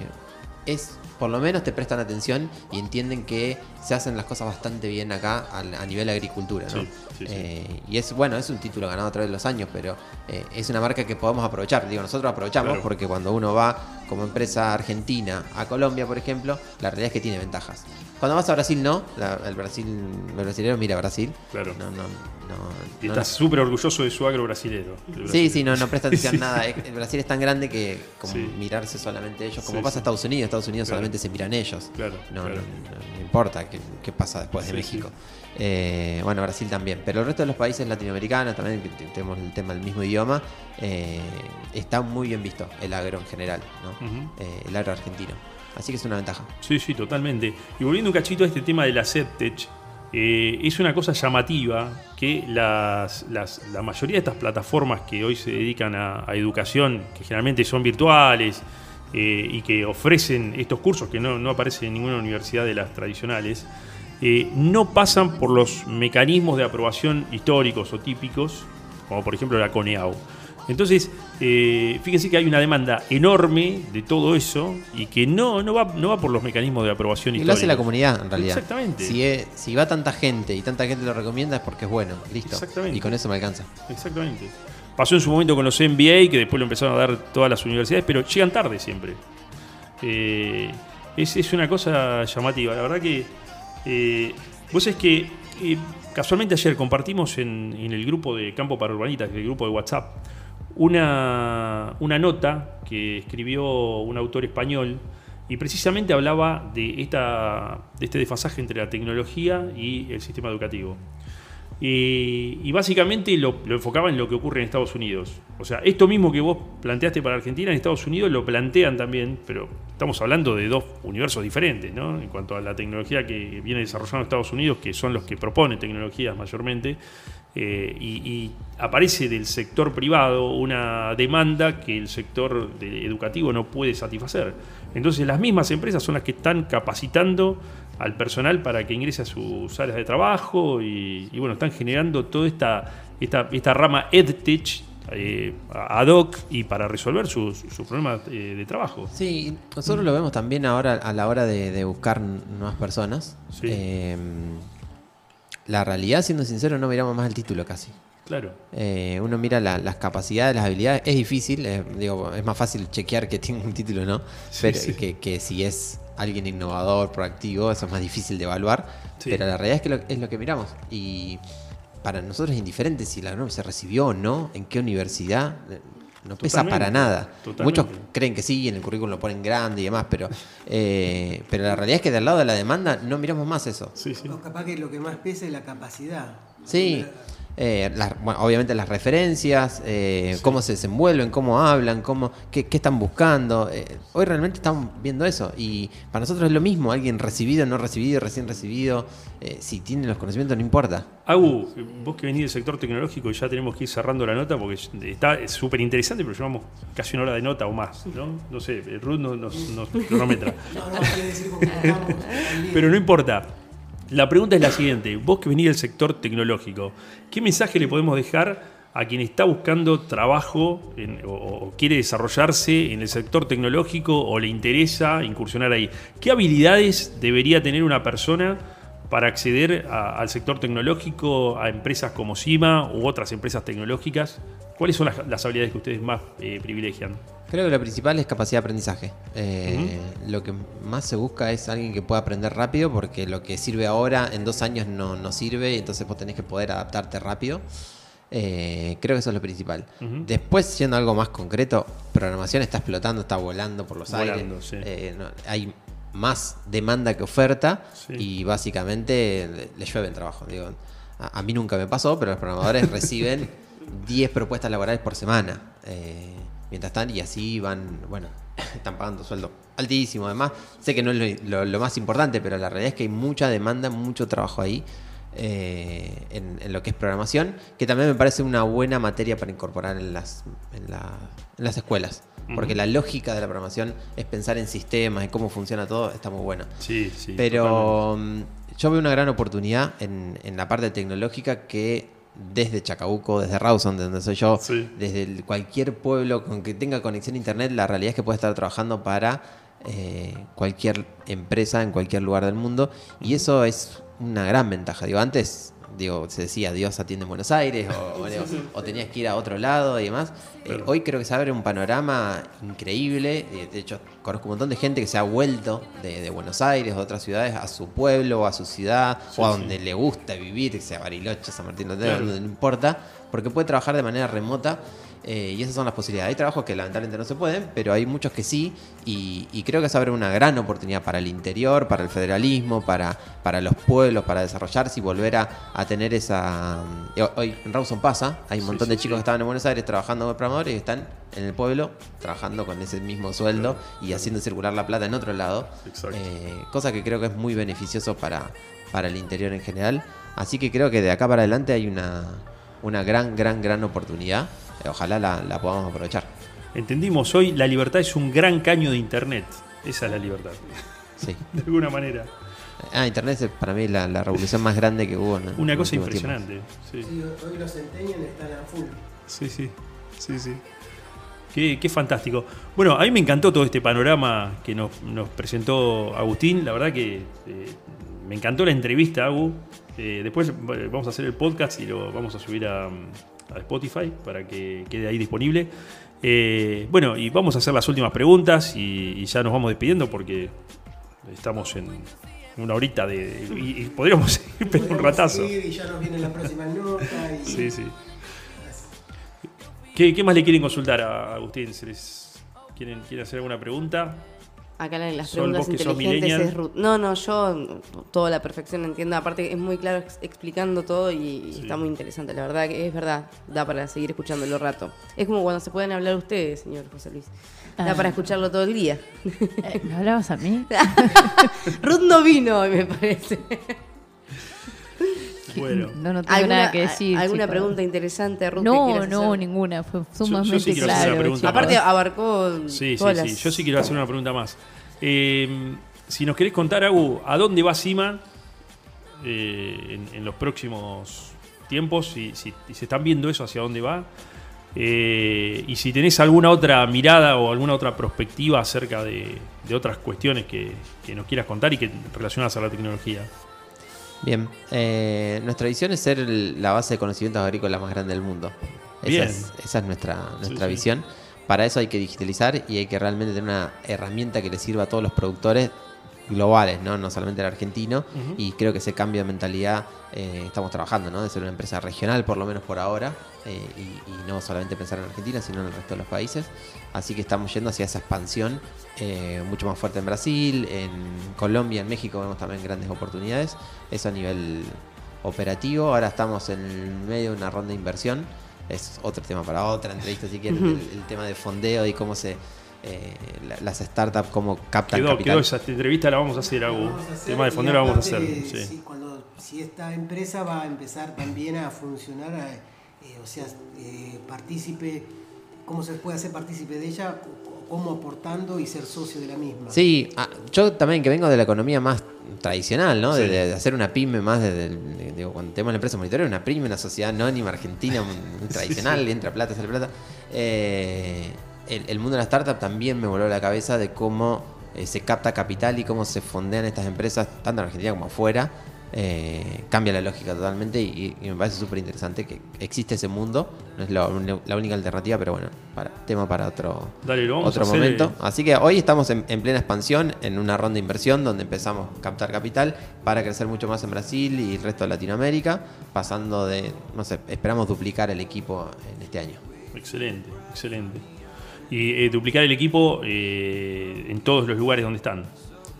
es por lo menos te prestan atención y entienden que se hacen las cosas bastante bien acá a, nivel agricultura, ¿no? Sí, sí, sí. Eh, y es bueno, es un título ganado a través de los años, pero eh, es una marca que podemos aprovechar. Digo, nosotros aprovechamos Claro. porque cuando uno va como empresa argentina a Colombia, por ejemplo, la realidad es que tiene ventajas. Cuando vas a Brasil, no. La- el Brasil, el brasilero mira a Brasil. Claro. No, no, no. Y no- está súper orgulloso de su agro brasilero. Sí, sí, no, no presta atención a nada. El Brasil es tan grande que como Sí. mirarse solamente ellos, como Sí, pasa sí. Estados Unidos, Estados Unidos Claro. solamente se miran ellos. Claro, No, claro. no- no- no importa qué, qué pasa después de Sí, México. sí. Eh, bueno, Brasil también. Pero el resto de los países latinoamericanos, también que te- tenemos el tema del mismo idioma, eh, está muy bien visto el agro en general, ¿no? Ujú. Eh, el agro argentino. Así que es una ventaja. Sí, sí, totalmente. Y volviendo un cachito a este tema de la SEPTech, eh, es una cosa llamativa que las, la mayoría de estas plataformas que hoy se dedican a, educación, que generalmente son virtuales eh, y que ofrecen estos cursos que no, no aparecen en ninguna universidad de las tradicionales, eh, no pasan por los mecanismos de aprobación históricos o típicos, como por ejemplo la CONEAU. Entonces, eh, fíjense que hay una demanda enorme de todo eso y que no, no, va, no va por los mecanismos de aprobación Y lo hace la comunidad, en realidad. Exactamente. Si, es- si va tanta gente y tanta gente lo recomienda es porque es bueno. Listo. Exactamente. Y con eso me alcanza. Exactamente. Pasó en su momento con los MBA, que después lo empezaron a dar todas las universidades, pero llegan tarde siempre. Eh, es, es una cosa llamativa. La verdad que. eh, vos es que. eh, casualmente ayer compartimos en, en el grupo de Campo para Urbanitas, el grupo de WhatsApp, una, una nota que escribió un autor español y precisamente hablaba de, esta, de este desfasaje entre la tecnología y el sistema educativo. Y, básicamente lo, lo enfocaba en lo que ocurre en Estados Unidos. O sea, esto mismo que vos planteaste para Argentina, en Estados Unidos lo plantean también, pero estamos hablando de dos universos diferentes, ¿no? En cuanto a la tecnología que viene desarrollando Estados Unidos, que son los que proponen tecnologías mayormente, eh, y, y aparece del sector privado una demanda que el sector de- educativo no puede satisfacer. Entonces las mismas empresas son las que están capacitando al personal para que ingrese a sus áreas de trabajo y, y, bueno, están generando toda esta, esta, esta rama EdTech eh, ad hoc y para resolver sus, sus problemas eh, de trabajo. Sí, nosotros lo vemos también ahora a la hora de, de buscar nuevas personas. Sí. La realidad, siendo sincero, no miramos más el título casi. Claro. Eh, uno mira la- las capacidades, las habilidades. Es difícil, eh, digo, es más fácil chequear que tiene un título o no, Sí, pero sí. Que, que si es alguien innovador, proactivo, eso es más difícil de evaluar. Sí. Pero la realidad es que lo- es lo que miramos. Y para nosotros es indiferente si la norma se recibió o no, en qué universidad. No pesa Totalmente, para nada. totalmente. Muchos creen que sí, en el currículum lo ponen grande y demás, pero, eh, pero la realidad es que del lado de la demanda no miramos más eso. Sí, sí. O capaz que lo que más pesa es la capacidad. Sí, eh, las- bueno, obviamente las referencias, eh, cómo se desenvuelven, cómo hablan, cómo, qué, qué están buscando. eh, hoy realmente estamos viendo eso y para nosotros es lo mismo, alguien recibido, no recibido, recién recibido, eh, si tiene los conocimientos no importa. Agu, vos que venís del sector tecnológico y ya tenemos que ir cerrando la nota porque está súper interesante, pero llevamos casi una hora de nota o más, ¿no? No sé, Ruth nos, nos, nos cronometra. No, no decir Pero no importa. La pregunta es la siguiente. Vos que venís del sector tecnológico, ¿qué mensaje le podemos dejar a quien está buscando trabajo o quiere desarrollarse en el sector tecnológico o le interesa incursionar ahí? ¿Qué habilidades debería tener una persona para acceder a- al sector tecnológico, a empresas como CIMA u otras empresas tecnológicas? ¿Cuáles son las, las habilidades que ustedes más eh, privilegian? Creo que lo principal es capacidad de aprendizaje. Eh, Lo que más se busca es alguien que pueda aprender rápido porque lo que sirve ahora en dos años no, no sirve y entonces vos tenés que poder adaptarte rápido. Eh, creo que eso es lo principal. Después, siendo algo más concreto, programación está explotando, está volando por los Volando, aires. sí. Eh, no, hay más demanda que oferta Sí. y básicamente le, llueve el trabajo. Digo, a, a mí nunca me pasó, pero los programadores reciben 10 propuestas laborales por semana. eh, mientras están y así van, bueno, están pagando sueldo altísimo. Además, sé que no es lo, lo- lo más importante, pero la realidad es que hay mucha demanda, mucho trabajo ahí. eh, en, en lo que es programación, que también me parece una buena materia para incorporar en las, en la- en las escuelas. Porque la lógica de la programación es pensar en sistemas, en cómo funciona todo, está muy buena. Sí, sí. Pero yo veo una gran oportunidad en, en la parte tecnológica que desde Chacabuco, desde Rawson, de donde soy yo, Sí. desde el- cualquier pueblo con que tenga conexión a internet, la realidad es que puede estar trabajando para eh, cualquier empresa en cualquier lugar del mundo. Y eso es una gran ventaja. Digo, antes digo, se decía Dios atiende en Buenos Aires o, o digo, o tenías que ir a otro lado y demás. Eh, hoy creo que se abre un panorama increíble. Eh, De hecho, conozco un montón de gente que se ha vuelto de, de Buenos Aires, de otras ciudades, a su pueblo o a su ciudad Sí, o a sí. donde le gusta vivir, sea Bariloche, San Martín, Claro. no importa, porque puede trabajar de manera remota. Eh, y esas son las posibilidades. Hay trabajos que lamentablemente no se pueden, pero hay muchos que sí. Y, y creo que se abre una gran oportunidad para el interior, para el federalismo, para, para los pueblos, para desarrollarse y volver a, a tener esa. y Hoy en Rawson pasa, hay un montón sí, de chicos sí. que estaban en Buenos Aires trabajando como programadores y están en el pueblo trabajando con ese mismo sueldo y haciendo circular la plata en otro lado. Eh, cosa que creo que es muy beneficioso para, para el interior en general. Así que creo que de acá para adelante hay una, una gran, gran, gran oportunidad. Ojalá la, la podamos aprovechar. Entendimos hoy, la libertad es un gran caño de Internet. Esa es la libertad, Sí. de alguna manera. Ah, Internet es para mí la, la revolución más grande que hubo. en- en Una cosa impresionante. Sí, Sí, hoy los centenios están a full. sí, sí. sí, sí. Qué, qué fantástico. Bueno, a mí me encantó todo este panorama que nos, nos presentó Agustín. La verdad que eh, me encantó la entrevista, Agu. Eh, después vamos a hacer el podcast y lo vamos a subir a, a Spotify para que quede ahí disponible. Eh, bueno, y vamos a hacer las últimas preguntas y, y ya nos vamos despidiendo porque estamos en una horita de. y, y podríamos seguir pero un ratazo. Y ya nos vienen las próximas notas. Y... Sí, sí. ¿Qué, qué más le quieren consultar a Agustín? ¿Se les quieren, quieren hacer alguna pregunta? Acá en las Sol, preguntas inteligentes es Ruth. No, no, yo toda la perfección entiendo. Aparte es muy claro ex- explicando todo y, y Sí. está muy interesante. La verdad que es verdad, da para seguir escuchándolo rato. Es como cuando se pueden hablar ustedes, señor José Luis. Da Ah. para escucharlo todo el día. Eh, ¿Me hablabas a mí? Ruth no vino hoy, me parece. Bueno. No, no tengo ¿Alguna, nada que decir. ¿alguna chicos. pregunta interesante, Ruth? No, no, hacer? ninguna. Fue yo sumamente sí quiero hacer una claro. Aparte abarcó Sí, sí, todas sí. las- Yo sí quiero hacer una pregunta más. Eh, si nos querés contar, Agu, ¿a dónde va Cima eh, en, en los próximos tiempos? Si, si, si se están viendo eso, ¿hacia dónde va? Eh, y si tenés alguna otra mirada o alguna otra perspectiva acerca de, de otras cuestiones que, que nos quieras contar y que relacionadas a la tecnología. Bien, eh, nuestra visión es ser el- la base de conocimientos agrícolas más grande del mundo. Esa Bien. es, esa es nuestra, nuestra sí. visión. Para eso hay que digitalizar y hay que realmente tener una herramienta que le sirva a todos los productores globales, no, no solamente el argentino. Y creo que ese cambio de mentalidad eh, estamos trabajando, ¿no? De ser una empresa regional, por lo menos por ahora, eh, y, y no solamente pensar en Argentina, sino en el resto de los países. Así que estamos yendo hacia esa expansión eh, mucho más fuerte en Brasil, en Colombia, en México vemos también grandes oportunidades. Eso a nivel operativo. Ahora estamos en medio de una ronda de inversión. Es otro tema para otra entrevista, si quieren, el, el tema de fondeo y cómo se eh, la- las startups, cómo captan Quedó, capital. quedó esa entrevista, la vamos a hacer, Agu. Vamos a hacer, tema de y fondeo la vamos a aparte, hacer. sí. Si, cuando, si esta empresa va a empezar también a funcionar, a, eh, o sea, eh, partícipe, ¿cómo se puede hacer partícipe de ella? ¿Cómo aportando y ser socio de la misma? Sí, ah, yo también que vengo de la economía más tradicional, ¿no? De, Sí. de hacer una pyme más desde el- de- digo, cuando tenemos la empresa monitorea, una pyme, una sociedad anónima argentina muy, muy tradicional, entra plata, sale plata. Eh, el, el mundo de la startup también me voló la cabeza de cómo eh, se capta capital y cómo se fondean estas empresas, tanto en Argentina como afuera. Eh, cambia la lógica totalmente y, y me parece súper interesante que existe ese mundo. No es la, la única alternativa, pero bueno, para, tema para otro, Dale, lo vamos otro a momento. eh, Así que hoy estamos en, en plena expansión, en una ronda de inversión donde empezamos a captar capital para crecer mucho más en Brasil y el resto de Latinoamérica, pasando de, no sé, esperamos duplicar el equipo en este año. Excelente, excelente. Y eh, duplicar el equipo eh, en todos los lugares donde están.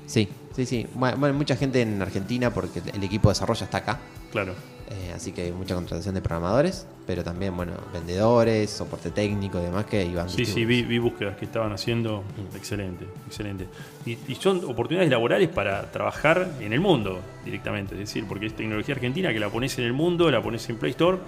Sí, sí, sí. Bueno, mucha gente en Argentina porque el equipo de desarrollo está acá. Claro. Eh, así que hay mucha contratación de programadores, pero también, bueno, vendedores, soporte técnico y demás que iban. Sí, sí, vi, vi búsquedas que estaban haciendo. Excelente, excelente. Y, y son oportunidades laborales para trabajar en el mundo directamente. Es decir, porque es tecnología argentina que la pones en el mundo, la pones en Play Store.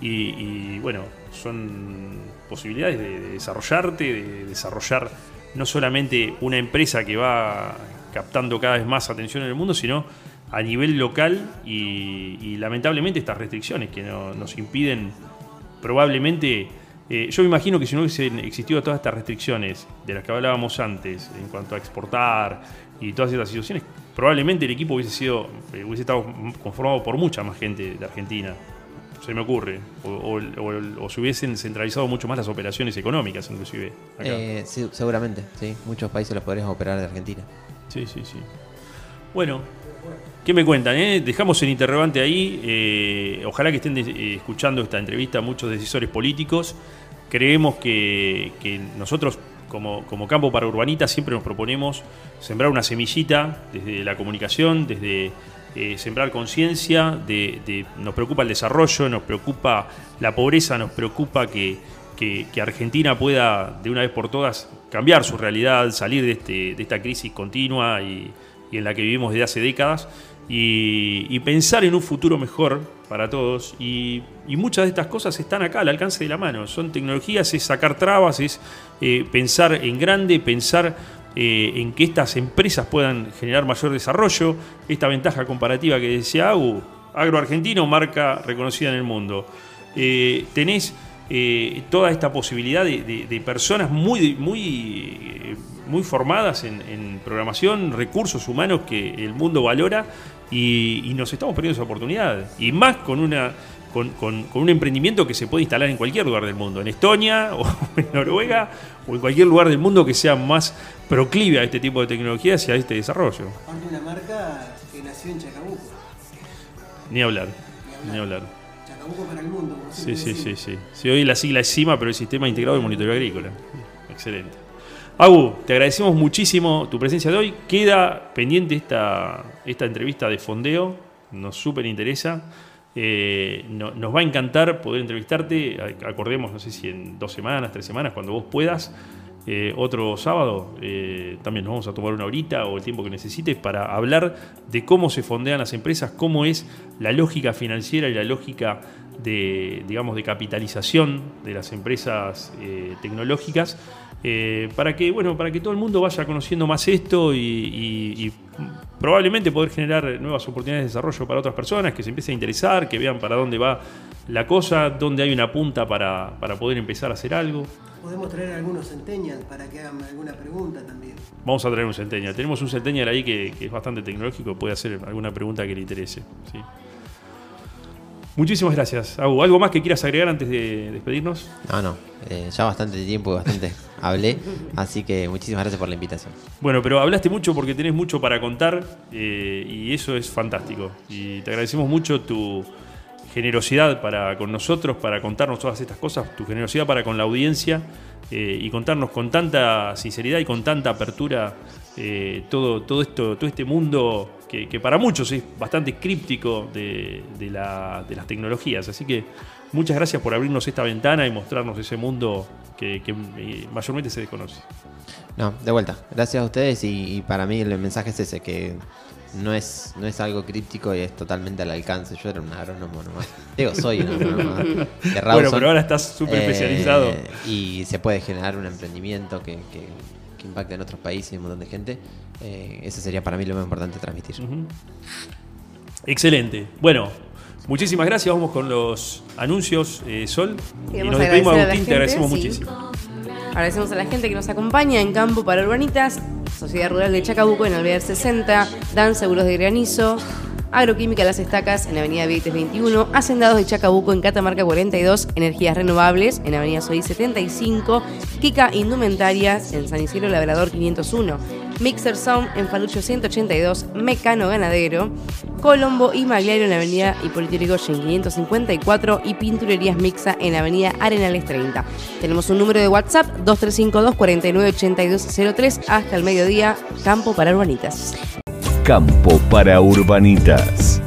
Y, y, bueno, son posibilidades de, de desarrollarte, de desarrollar no solamente una empresa que va captando cada vez más atención en el mundo, sino a nivel local y, y lamentablemente estas restricciones que no- nos impiden probablemente... eh, yo me imagino que si no hubiesen existido todas estas restricciones de las que hablábamos antes en cuanto a exportar y todas estas situaciones, probablemente el equipo hubiese sido eh, hubiese estado conformado por mucha más gente de Argentina. Se me ocurre. O, o- o- o se hubiesen centralizado mucho más las operaciones económicas, inclusive. acá. Eh, sí, seguramente, sí. Muchos países los podrían operar de Argentina. Sí, sí, sí. Bueno, ¿qué me cuentan? eh? Dejamos el interrogante ahí. eh, ojalá que estén eh, escuchando esta entrevista muchos decisores políticos. Creemos que, que nosotros, como, como campo para urbanitas, siempre nos proponemos sembrar una semillita desde la comunicación, desde eh, sembrar conciencia, de, nos preocupa el desarrollo, nos preocupa la pobreza, nos preocupa que, Argentina pueda de una vez por todas cambiar su realidad, salir de, este, de esta crisis continua y, en la que vivimos desde hace décadas y, pensar en un futuro mejor para todos. Y, y muchas de estas cosas están acá al alcance de la mano. Son tecnologías, es sacar trabas, es eh, pensar en grande, pensar eh, en que estas empresas puedan generar mayor desarrollo, esta ventaja comparativa que decía Agu, agroargentino, marca reconocida en el mundo. Eh, tenés eh, toda esta posibilidad de, personas muy, muy, eh, muy formadas en, programación, recursos humanos que el mundo valora y nos estamos perdiendo esa oportunidad. Y más con una con, con- con un emprendimiento que se puede instalar en cualquier lugar del mundo, en Estonia o en Noruega o en cualquier lugar del mundo que sea más proclive a este tipo de tecnologías y a este desarrollo. Una marca que nació en Chacabuco. Ni hablar, Ni ni hablar. Chacabuco para el mundo. como Sí, sí, sí, sí. Sí, hoy la sigla es CIMA, pero el Sistema Integrado de Monitoreo Agrícola. Excelente. Agu, te agradecemos muchísimo tu presencia de hoy. Queda pendiente esta, esta entrevista de fondeo. Nos súper interesa. Eh, no- nos va a encantar poder entrevistarte. Acordemos, no sé si en dos semanas, tres semanas, cuando vos puedas. Eh, otro sábado eh, también nos vamos a tomar una horita o el tiempo que necesites para hablar de cómo se fondean las empresas, cómo es la lógica financiera y la lógica de, digamos, de capitalización de las empresas eh, tecnológicas, para que, bueno, para que todo el mundo vaya conociendo más esto y, y- y probablemente poder generar nuevas oportunidades de desarrollo para otras personas, que se empiecen a interesar, que vean para dónde va la cosa, dónde hay una punta para, para poder empezar a hacer algo. Podemos traer algunos centennials para que hagan alguna pregunta también. Vamos a traer un Centennial. Tenemos un Centennial ahí que, que es bastante tecnológico, puede hacer alguna pregunta que le interese. ¿sí? Muchísimas gracias. Agu, ¿algo más que quieras agregar antes de despedirnos? No, no. eh, ya bastante tiempo y bastante hablé. Así que muchísimas gracias por la invitación. Bueno, pero hablaste mucho porque tenés mucho para contar eh, y eso es fantástico. Y te agradecemos mucho tu generosidad para con nosotros, para contarnos todas estas cosas, tu generosidad para con la audiencia eh, y contarnos con tanta sinceridad y con tanta apertura eh, todo, todo esto, todo este mundo que, para muchos es bastante críptico de, de la- de las tecnologías. Así que muchas gracias por abrirnos esta ventana y mostrarnos ese mundo que, que, eh, mayormente se desconoce. No, de vuelta. Gracias a ustedes y, y para mí el mensaje es ese, que no es, no es algo críptico y es totalmente al alcance. Yo era un agrónomo nomás. Digo, soy un agrónomo de Bueno, pero ahora estás súper Eh, especializado. Y se puede generar un emprendimiento que, que, que impacte en otros países y un montón de gente. Eh, eso sería para mí lo más importante transmitir. Excelente. Bueno, muchísimas gracias. Vamos con los anuncios, eh, Sol. Y nos despedimos, a Agustín. Te agradecemos sí. muchísimo. Agradecemos a la gente que nos acompaña en Campo para Urbanitas, Sociedad Rural de Chacabuco en Alvear 60, Dan Seguros de Granizo, Agroquímica Las Estacas en Avenida Vieites 21, Hacendados de Chacabuco en Catamarca 42, Energías Renovables en Avenida Soy 75, Kika Indumentarias en San Isidro Labrador 501, Mixer Sound en Falucho 182, Mecano Ganadero, Colombo y Magliario en la avenida Hipólito Yrigoyen 554 y Pinturerías Mixa en la avenida Arenales 30. Tenemos un número de WhatsApp 2352 498203 hasta el mediodía, Campo para Urbanitas. Campo para Urbanitas.